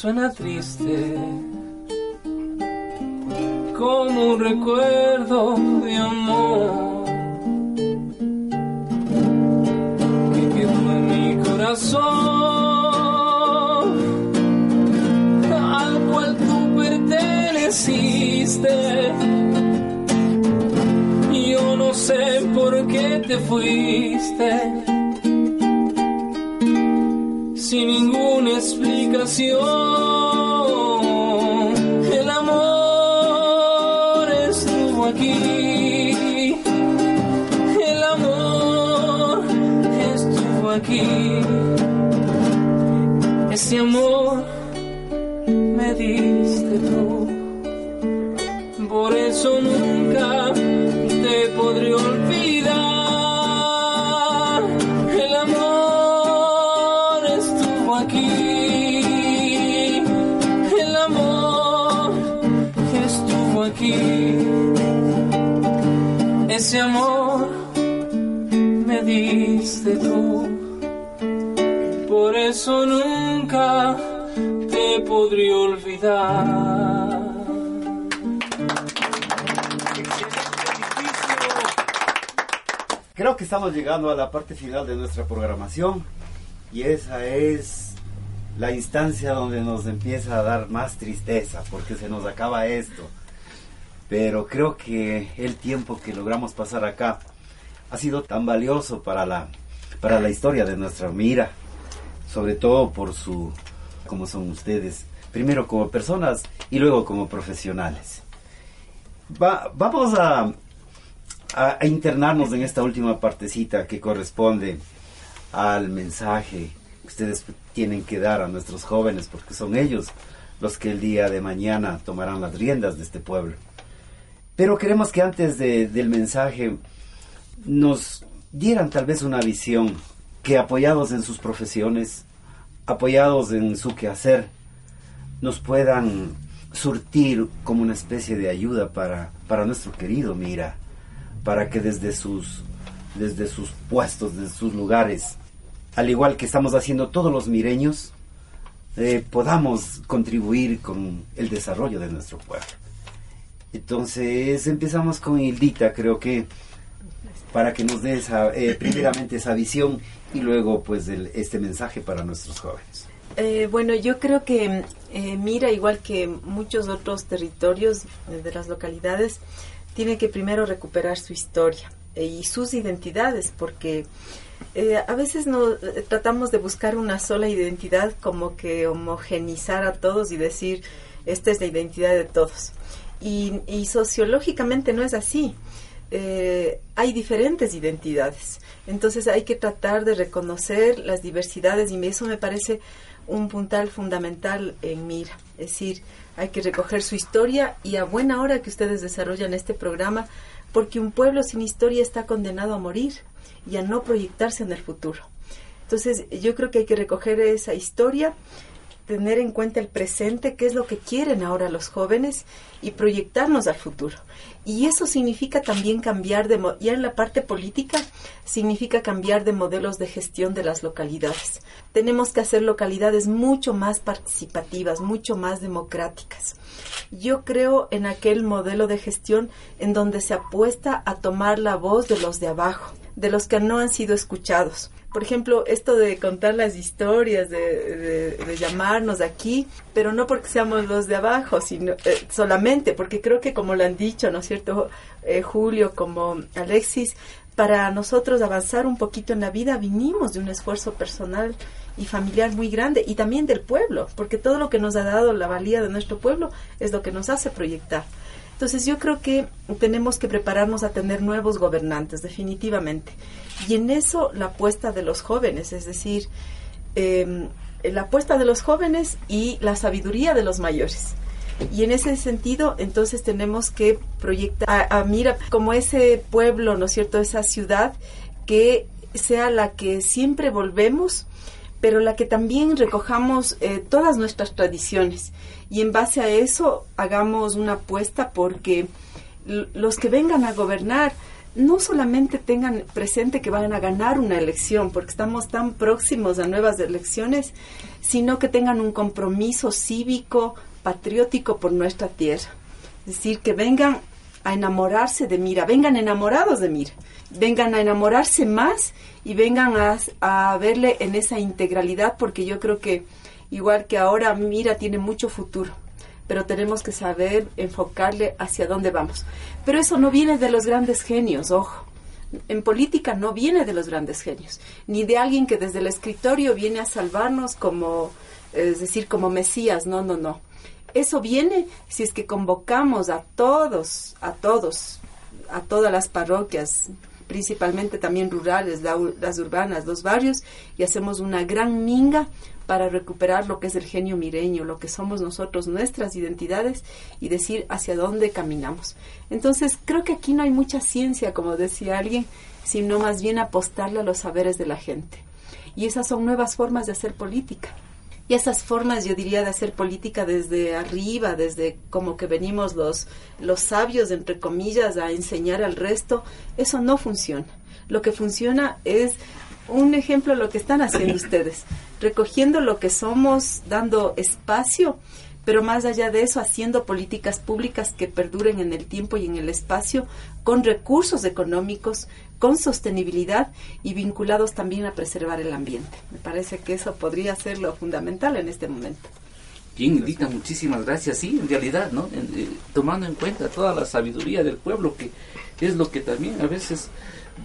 suena triste como un recuerdo de amor que quedó en mi corazón, al cual tú perteneciste. Yo no sé por qué te fuiste sin ninguna explicación. Ese amor me diste tú. Por eso nunca te podré olvidar. El amor estuvo aquí. El amor estuvo aquí. Ese amor me diste tú por eso nunca te podré olvidar. Creo que estamos llegando a la parte final de nuestra programación y esa es la instancia donde nos empieza a dar más tristeza porque se nos acaba esto. Pero creo que el tiempo que logramos pasar acá ha sido tan valioso para la, para la historia de nuestra mira, sobre todo por su, como son ustedes, primero como personas y luego como profesionales. vamos a, internarnos en esta última partecita que corresponde al mensaje que ustedes tienen que dar a nuestros jóvenes, porque son ellos los que el día de mañana tomarán las riendas de este pueblo. Pero queremos que antes del mensaje nos dieran tal vez una visión que apoyados en sus profesiones, apoyados en su quehacer, nos puedan surtir como una especie de ayuda para, para nuestro querido Mira, para que desde sus, desde sus puestos, desde sus lugares, al igual que estamos haciendo todos los mireños, eh, podamos contribuir con el desarrollo de nuestro pueblo. Entonces empezamos con Hildita, creo que para que nos dé esa, eh, primeramente esa visión y luego pues este mensaje para nuestros jóvenes. Eh, bueno, yo creo que eh, Mira, igual que muchos otros territorios de las localidades, tiene que primero recuperar su historia y sus identidades, porque a veces no tratamos de buscar una sola identidad como que homogenizar a todos y decir esta es la identidad de todos. Y sociológicamente no es así. Eh, hay diferentes identidades. Entonces hay que tratar de reconocer las diversidades y eso me parece un puntal fundamental en Mira. Es decir, hay que recoger su historia y a buena hora que ustedes desarrollan este programa, porque un pueblo sin historia está condenado a morir y a no proyectarse en el futuro. Entonces yo creo que hay que recoger esa historia tener en cuenta el presente, qué es lo que quieren ahora los jóvenes y proyectarnos al futuro. Y eso significa también cambiar de, ya en la parte política, significa cambiar de modelos de gestión de las localidades. Tenemos que hacer localidades mucho más participativas, mucho más democráticas. Yo creo en aquel modelo de gestión en donde se apuesta a tomar la voz de los de abajo, de los que no han sido escuchados, por ejemplo, esto de contar las historias, de, llamarnos aquí, pero no porque seamos los de abajo, sino eh, solamente, porque creo que como lo han dicho, ¿no es cierto, eh, Julio, como Alexis, para nosotros avanzar un poquito en la vida vinimos de un esfuerzo personal y familiar muy grande y también del pueblo, porque todo lo que nos ha dado la valía de nuestro pueblo es lo que nos hace proyectar. Entonces yo creo que tenemos que prepararnos a tener nuevos gobernantes, definitivamente. Y en eso la apuesta de los jóvenes, es decir, em, la apuesta de los jóvenes y la sabiduría de los mayores. Y en ese sentido, entonces tenemos que proyectar a, Mira como ese pueblo, ¿no es cierto?, esa ciudad que sea la que siempre volvemos, pero la que también recojamos eh, todas nuestras tradiciones. Y en base a eso hagamos una apuesta porque los que vengan a gobernar no solamente tengan presente que van a ganar una elección, porque estamos tan próximos a nuevas elecciones, sino que tengan un compromiso cívico, patriótico por nuestra tierra. Es decir, que vengan a enamorarse de Mira, vengan enamorados de Mira, vengan a enamorarse más y vengan a, a verle en esa integralidad, porque yo creo que igual que ahora Mira tiene mucho futuro pero tenemos que saber enfocarle hacia dónde vamos. Pero eso no viene de los grandes genios, ojo. En política no viene de los grandes genios, ni de alguien que desde el escritorio viene a salvarnos como, es decir, como Mesías, no, no, no. Eso viene si es que convocamos a todos, a todos, a todas las parroquias, principalmente también rurales, las urbanas, los barrios, y hacemos una gran minga para recuperar lo que es el genio mireño, lo que somos nosotros, nuestras identidades y decir hacia dónde caminamos. Entonces, creo que aquí no hay mucha ciencia, como decía alguien, sino más bien apostarle a los saberes de la gente. Y esas son nuevas formas de hacer política. Y esas formas, yo diría, de hacer política desde arriba, desde como que venimos los, los sabios, entre comillas, a enseñar al resto, eso no funciona. Lo que funciona es un ejemplo de lo que están haciendo ustedes, recogiendo lo que somos, dando espacio, pero más allá de eso, haciendo políticas públicas que perduren en el tiempo y en el espacio, con recursos económicos, con sostenibilidad y vinculados también a preservar el ambiente. Me parece que eso podría ser lo fundamental en este momento. Bien, Edita, muchísimas gracias. Sí, en realidad, ¿no? Eh, tomando en cuenta toda la sabiduría del pueblo, que es lo que también a veces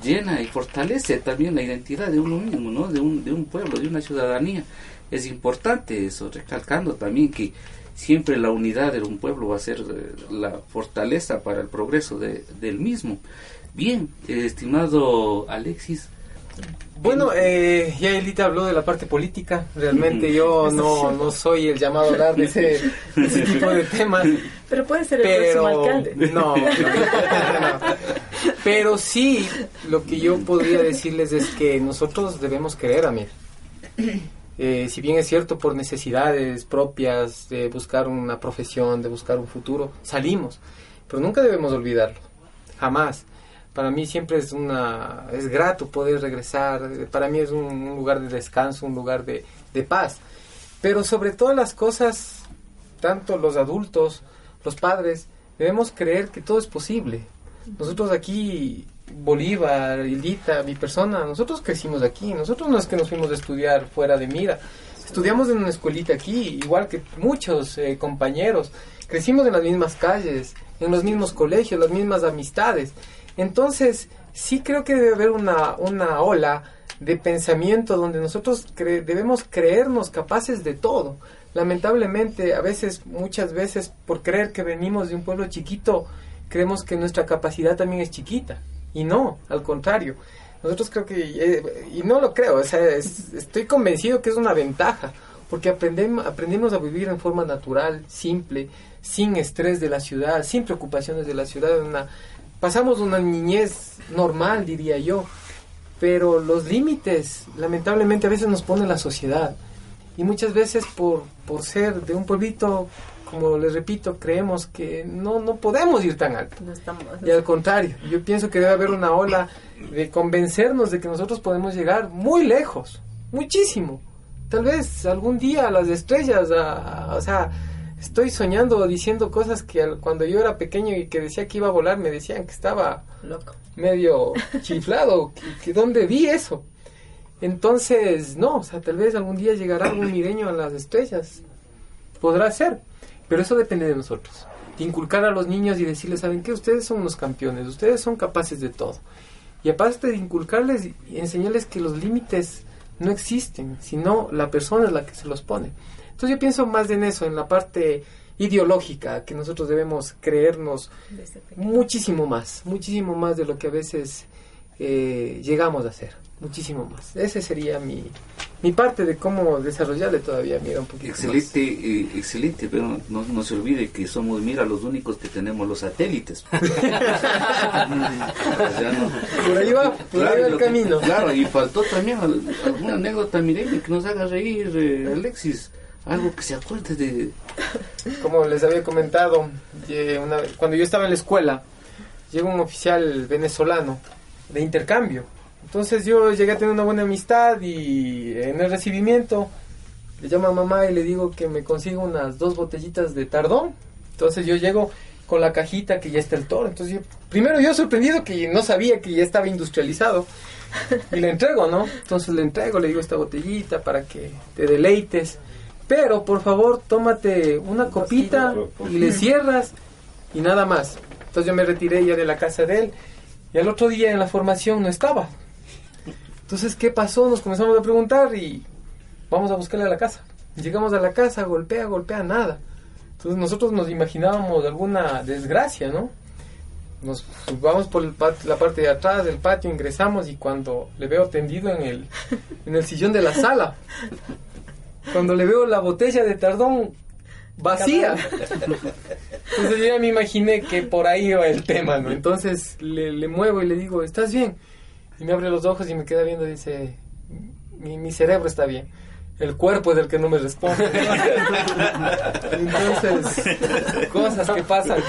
llena y fortalece también la identidad de uno mismo, ¿no? De un, de un pueblo, de una ciudadanía. Es importante eso, recalcando también que siempre la unidad de un pueblo va a ser eh, la fortaleza para el progreso de, del mismo. Bien, estimado Alexis. Bueno, eh, ya Elita habló de la parte política. Realmente yo no, no soy el llamado a hablar de ese, tipo de temas. Pero puede ser el próximo alcalde. no, no, Pero sí, lo que yo podría decirles es que nosotros debemos creer a mí. Eh, si bien es cierto por necesidades propias de buscar una profesión, de buscar un futuro, salimos, pero nunca debemos olvidarlo, jamás. Para mí siempre es una es grato poder regresar, para mí es un, lugar de descanso, un lugar de, de paz. Pero sobre todas las cosas, tanto los adultos, los padres, debemos creer que todo es posible, nosotros aquí, Bolívar, Hildita, mi persona, nosotros crecimos aquí. Nosotros no es que nos fuimos a estudiar fuera de Mira. Estudiamos en una escuelita aquí, igual que muchos eh, compañeros. Crecimos en las mismas calles, en los mismos colegios, las mismas amistades. Entonces, sí creo que debe haber una, una ola de pensamiento donde nosotros debemos creernos capaces de todo. Lamentablemente, a veces, muchas veces, por creer que venimos de un pueblo chiquito, creemos que nuestra capacidad también es chiquita. Y no, al contrario. Nosotros creo que, eh, y no lo creo, o sea, estoy convencido que es una ventaja, porque aprendemos, aprendimos a vivir en forma natural, simple, sin estrés de la ciudad, sin preocupaciones de la ciudad. Una, pasamos una niñez normal, diría yo, pero los límites, lamentablemente, a veces nos pone la sociedad. Y muchas veces por, por ser de un pueblito como les repito, creemos que no, no podemos ir tan alto. y al contrario, yo pienso que debe haber una ola de convencernos de que nosotros podemos llegar muy lejos, muchísimo. Tal vez algún día a las estrellas, o sea, estoy soñando diciendo cosas que cuando yo era pequeño y que decía que iba a volar, me decían que estaba loco, medio chiflado, que, dónde vi eso. Entonces, no, o sea, tal vez algún día llegará algún mireño a las estrellas. Podrá ser. Pero eso depende de nosotros. inculcar a los niños y decirles, ¿saben qué? Ustedes son unos campeones, ustedes son capaces de todo. Y aparte de inculcarles y enseñarles que los límites no existen, sino la persona es la que se los pone. Entonces yo pienso más en eso, en la parte ideológica, que nosotros debemos creernos muchísimo más, muchísimo más de lo que a veces eh, llegamos a hacer muchísimo más. Ese sería mi, mi parte de cómo desarrollarle todavía, mira, un poquito Excelente, eh, excelente, pero no, no, se olvide que somos, mira, los únicos que tenemos los satélites. por ahí va, por ahí va el camino. claro, y faltó también alguna anécdota, miren, que nos haga reír, eh, Alexis. Algo que se acuerde de... Como les había comentado, una, cuando yo estaba en la escuela, llegó un oficial venezolano de intercambio entonces yo llegué a tener una buena amistad y en el recibimiento le llamo a mamá y le digo que me consiga unas dos botellitas de tardón. Entonces yo llego con la cajita que ya está el toro. Entonces, yo- primero yo sorprendido que no sabía que ya estaba industrializado. Y le entrego, ¿no? Entonces le entrego, le digo esta botellita para que te deleites. Pero, por favor, tómate una copita y le cierras y nada más. Entonces yo me retiré ya de la casa de él. Y al otro día en la formación no estaba. Entonces, ¿qué pasó? Nos comenzamos a preguntar y vamos a buscarle a la casa. Llegamos a la casa, golpea, golpea, nada. Entonces nosotros nos imaginábamos alguna desgracia, ¿no? Nos vamos por el pat- la parte de atrás del patio, ingresamos y cuando le veo tendido en el, en el sillón de la sala, cuando le veo la botella de tardón vacía, entonces yo ya me imaginé que por ahí iba el tema, ¿no? Entonces le, le muevo y le digo, ¿estás bien? Y me abre los ojos y me queda viendo y dice, mi, mi cerebro está bien. El cuerpo es el que no me responde. Entonces, cosas que pasan.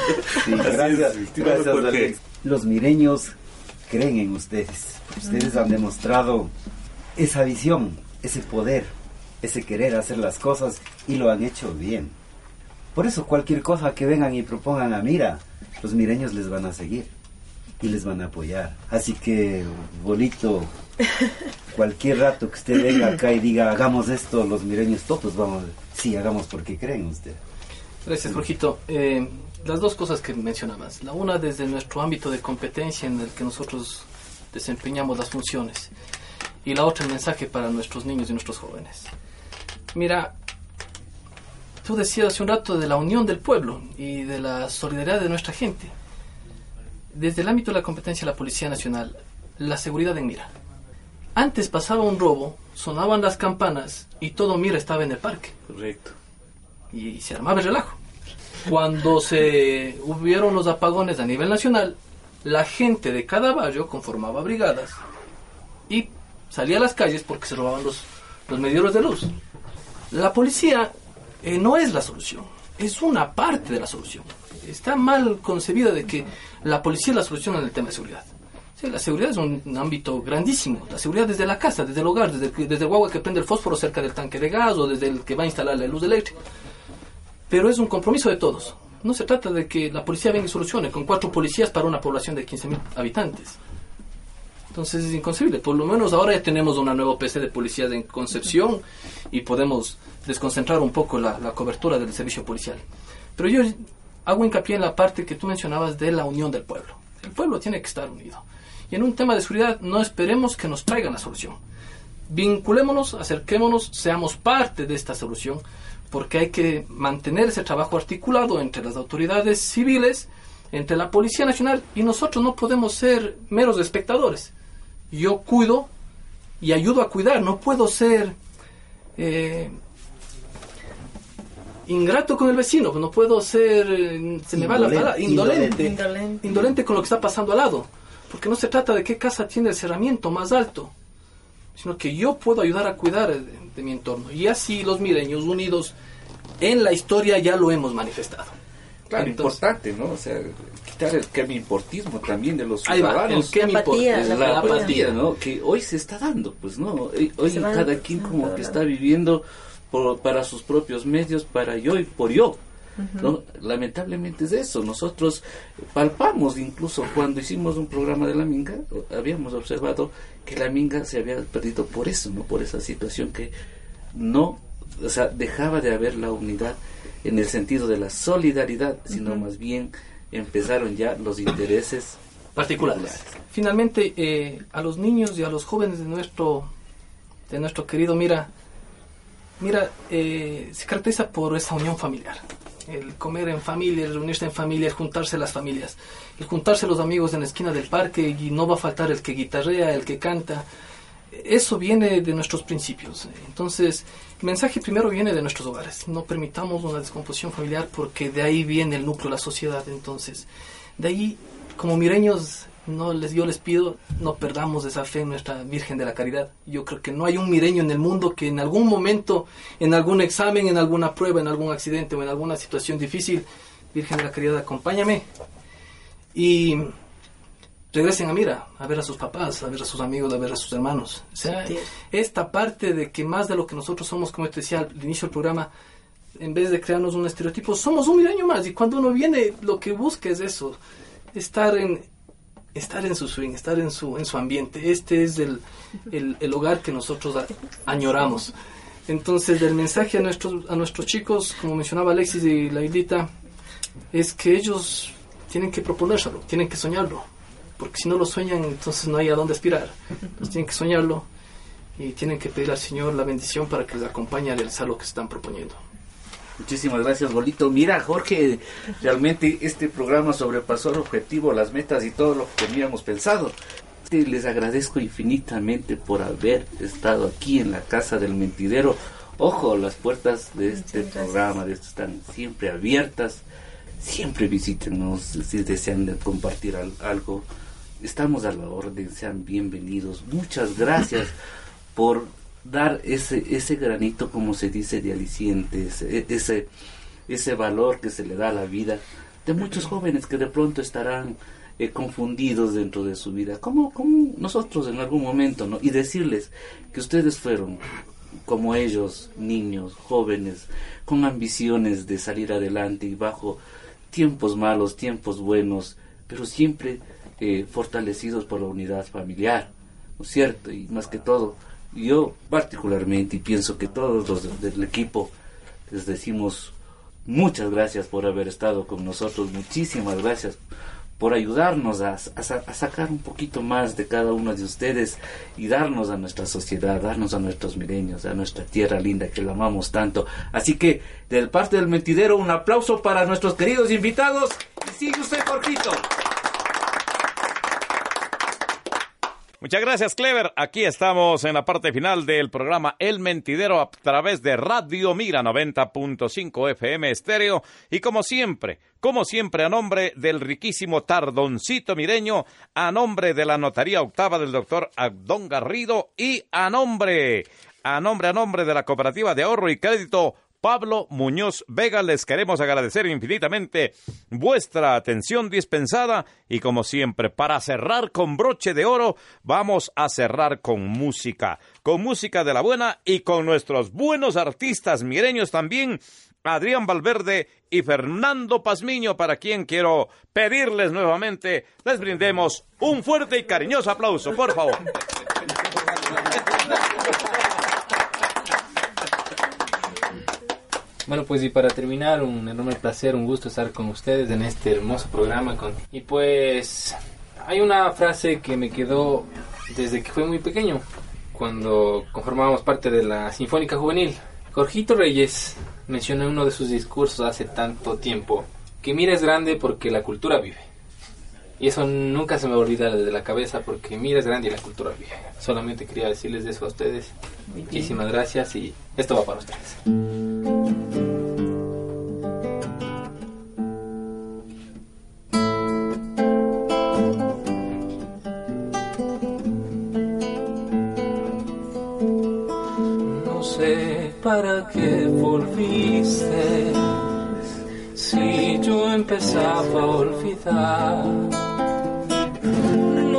Sí, gracias, gracias porque- Alex. Los mireños creen en ustedes. Ustedes han demostrado esa visión, ese poder, ese querer hacer las cosas y lo han hecho bien. Por eso cualquier cosa que vengan y propongan a Mira, los mireños les van a seguir y les van a apoyar. Así que, bolito, cualquier rato que usted venga acá y diga hagamos esto, los mireños todos vamos, sí, hagamos porque creen usted. Gracias, Jorgito. Eh, las dos cosas que mencionabas. La una desde nuestro ámbito de competencia en el que nosotros desempeñamos las funciones. Y la otra el mensaje para nuestros niños y nuestros jóvenes. Mira, tú decías hace un rato de la unión del pueblo y de la solidaridad de nuestra gente. Desde el ámbito de la competencia de la Policía Nacional, la seguridad en mira. Antes pasaba un robo, sonaban las campanas y todo mira estaba en el parque Correcto. y se armaba el relajo. Cuando se hubieron los apagones a nivel nacional, la gente de cada barrio conformaba brigadas y salía a las calles porque se robaban los, los medidores de luz. La policía eh, no es la solución, es una parte de la solución. Está mal concebida de que la policía es la solución en el tema de seguridad. Sí, la seguridad es un, ámbito grandísimo. La seguridad desde la casa, desde el hogar, desde, el desde guagua que prende el fósforo cerca del tanque de gas o desde el que va a instalar la luz eléctrica. Pero es un compromiso de todos. No se trata de que la policía venga y solucione con cuatro policías para una población de 15.000 habitantes. Entonces es inconcebible. Por lo menos ahora ya tenemos una nueva PC de policías en Concepción y podemos desconcentrar un poco la, la cobertura del servicio policial. Pero yo hago hincapié en la parte que tú mencionabas de la unión del pueblo. El pueblo tiene que estar unido. Y en un tema de seguridad no esperemos que nos traigan la solución. Vinculémonos, acerquémonos, seamos parte de esta solución, porque hay que mantener ese trabajo articulado entre las autoridades civiles, entre la Policía Nacional y nosotros no podemos ser meros espectadores. Yo cuido y ayudo a cuidar, no puedo ser eh, ingrato con el vecino, no puedo ser, eh, se me va la Indolente, palabra, indolente, indolente. indolente con lo que está pasando al lado, porque no se trata de qué casa tiene el cerramiento más alto, sino que yo puedo ayudar a cuidar de, de mi entorno. Y así los mireños unidos en la historia ya lo hemos manifestado. Claro, Entonces- importante, ¿no? O sea, quitar el quemi-importismo también de los Ahí va, ciudadanos. el La apatía, La apatía. apatía, ¿no? Que hoy se está dando, pues, ¿no? Hoy, cada quien como que está viviendo por- para sus propios medios, para yo y por yo. ¿no? Lamentablemente es eso. Nosotros palpamos, incluso cuando hicimos un programa de la Minga, habíamos observado que la Minga se había perdido por eso, ¿no? Por esa situación que no, o sea, dejaba de haber la unidad en el sentido de la solidaridad, sino más bien empezaron ya los intereses particulares. Finalmente, eh, a los niños y a los jóvenes de nuestro, de nuestro querido Mira, Mira, eh, se caracteriza por esa unión familiar. El comer en familia, el reunirse en familia, el juntarse las familias, el juntarse los amigos en la esquina del parque y no va a faltar el que guitarrea, el que canta. Eso viene de nuestros principios. Entonces, el mensaje primero viene de nuestros hogares. No permitamos una descomposición familiar porque de ahí viene el núcleo la sociedad. Entonces, de ahí, como mireños, no les, yo les pido, no perdamos esa fe en nuestra Virgen de la Caridad. Yo creo que no hay un mireño en el mundo que en algún momento, en algún examen, en alguna prueba, en algún accidente o en alguna situación difícil, Virgen de la Caridad, acompáñame. Y regresen a Mira, a ver a sus papás, a ver a sus amigos, a ver a sus hermanos. O sea, Sí. esta parte de que más de lo que nosotros somos, como te decía al inicio del programa, en vez de crearnos un estereotipo, somos un milenio más. Y cuando uno viene, lo que busca es eso, estar en, estar en su swing, estar en su, en su ambiente. Este es el, el, hogar que nosotros añoramos. Entonces, el mensaje a nuestros, a nuestros chicos, como mencionaba Alexis y la Lailita, es que ellos tienen que proponérselo, tienen que soñarlo. Porque si no lo sueñan, entonces no hay a dónde aspirar. Tienen que soñarlo y tienen que pedir al Señor la bendición para que les acompañe a realizar lo que están proponiendo. Muchísimas gracias, Bolito. Mira, Jorge, realmente este programa sobrepasó el objetivo, las metas y todo lo que teníamos pensado. Les agradezco infinitamente por haber estado aquí en la Casa del Mentidero. Ojo, las puertas de este programa de esto están siempre abiertas. Siempre visítenos si desean compartir algo. Estamos a la orden, sean bienvenidos. Muchas gracias por dar ese, ese granito, como se dice, de aliciente, ese, ese, valor que se le da a la vida de muchos jóvenes que de pronto estarán eh, confundidos dentro de su vida, como, como nosotros en algún momento, ¿no? Y decirles que ustedes fueron como ellos, niños, jóvenes, con ambiciones de salir adelante y bajo tiempos malos, tiempos buenos, pero siempre eh, fortalecidos por la unidad familiar, ¿no es cierto? Y más que todo, yo particularmente, y pienso que todos los del equipo, les decimos muchas gracias por haber estado con nosotros, muchísimas gracias por ayudarnos a, sacar un poquito más de cada uno de ustedes y darnos a nuestra sociedad, darnos a nuestros mireños, a nuestra tierra linda que la amamos tanto. Así que, del parte del mentidero, un aplauso para nuestros queridos invitados y sigue usted, Jorgito. Muchas gracias, Clever. Aquí estamos en la parte final del programa El Mentidero a través de Radio Mira 90.5 FM estéreo. Y como siempre, como siempre, a nombre del riquísimo Tardoncito Mireño, a nombre de la Notaría Octava del doctor Abdón Garrido y a nombre, a nombre, a nombre de la Cooperativa de Ahorro y Crédito Pablo Muñoz Vega. Les queremos agradecer infinitamente vuestra atención dispensada y como siempre, para cerrar con broche de oro, vamos a cerrar con música, con música de la buena y con nuestros buenos artistas mireños también. Adrián Valverde y Fernando Pazmiño, para quien quiero pedirles nuevamente, les brindemos un fuerte y cariñoso aplauso, por favor. Bueno, pues y para terminar, un enorme placer, un gusto estar con ustedes en este hermoso programa. Con... Y pues hay una frase que me quedó desde que fui muy pequeño, cuando conformábamos parte de la Sinfónica Juvenil. Jorgito Reyes mencionó en uno de sus discursos hace tanto tiempo que mira es grande porque la cultura vive. Y eso nunca se me olvida de la cabeza porque mira es grande y la cultura vive. Solamente quería decirles eso a ustedes. Muchísimas gracias y esto va para ustedes. para qué volviste si yo empezaba a olvidar.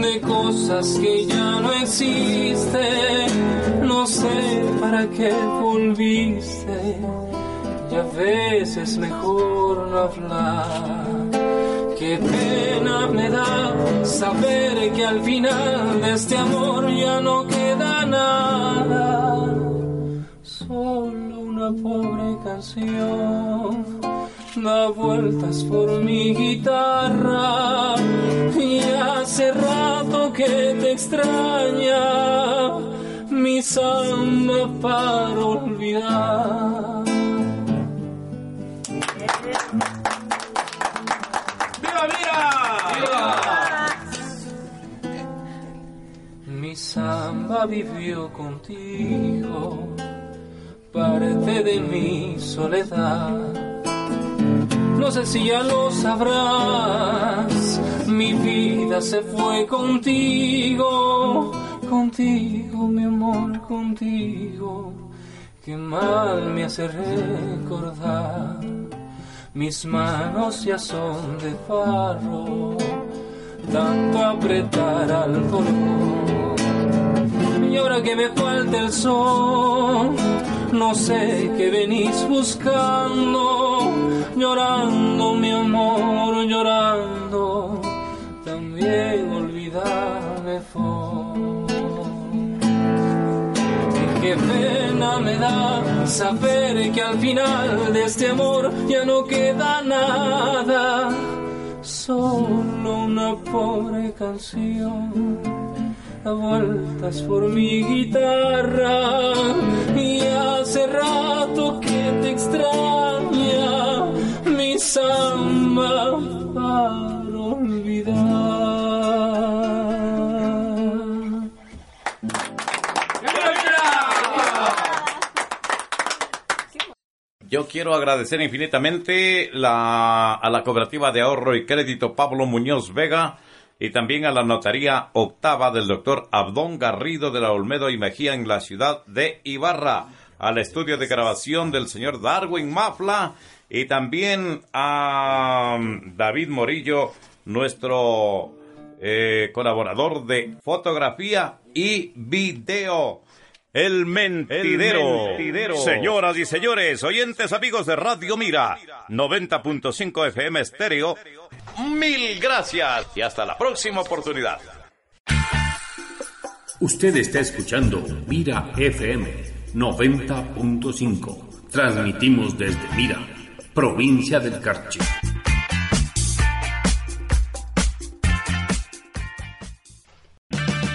de cosas que ya no existen? No sé para qué volviste y a veces mejor no hablar. Qué pena me da saber que al final de este amor ya no queda nada. Solo una pobre canción da vueltas por mi guitarra y hace rato que te extraña mi samba para olvidar. ¡Viva, ¡Viva! Mi samba vivió contigo parte de mi soledad. No sé si ya lo sabrás. Mi vida se fue contigo, contigo, mi amor, contigo. Que mal me hace recordar. Mis manos ya son de farro, tanto apretar al polvo. Y ahora que me falta el sol no sé qué venís buscando, llorando mi amor, llorando, también olvidarme fue. Qué pena me da saber que al final de este amor ya no queda nada, solo una pobre canción da vueltas por mi guitarra y hace rato que te extraña mi samba para olvidar. Yo quiero agradecer infinitamente la, a la Cooperativa de Ahorro y Crédito Pablo Muñoz Vega, y también a la notaría octava del doctor Abdón Garrido de la Olmedo y Mejía en la ciudad de Ibarra, al estudio de grabación del señor Darwin Mafla y también a um, David Morillo, nuestro eh, colaborador de fotografía y video. El mentidero. Señoras y señores, oyentes amigos de Radio Mira, 90.5 FM estéreo. Mil gracias y hasta la próxima oportunidad. Usted está escuchando Mira FM 90.5. Transmitimos desde Mira, provincia del Carchi.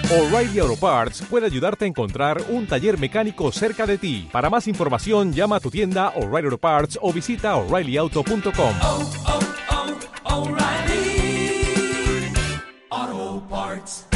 O'Reilly Auto Parts puede ayudarte a encontrar un taller mecánico cerca de ti. Para más información, llama a tu tienda O'Reilly Auto Parts o visita oreillyauto.com. parts.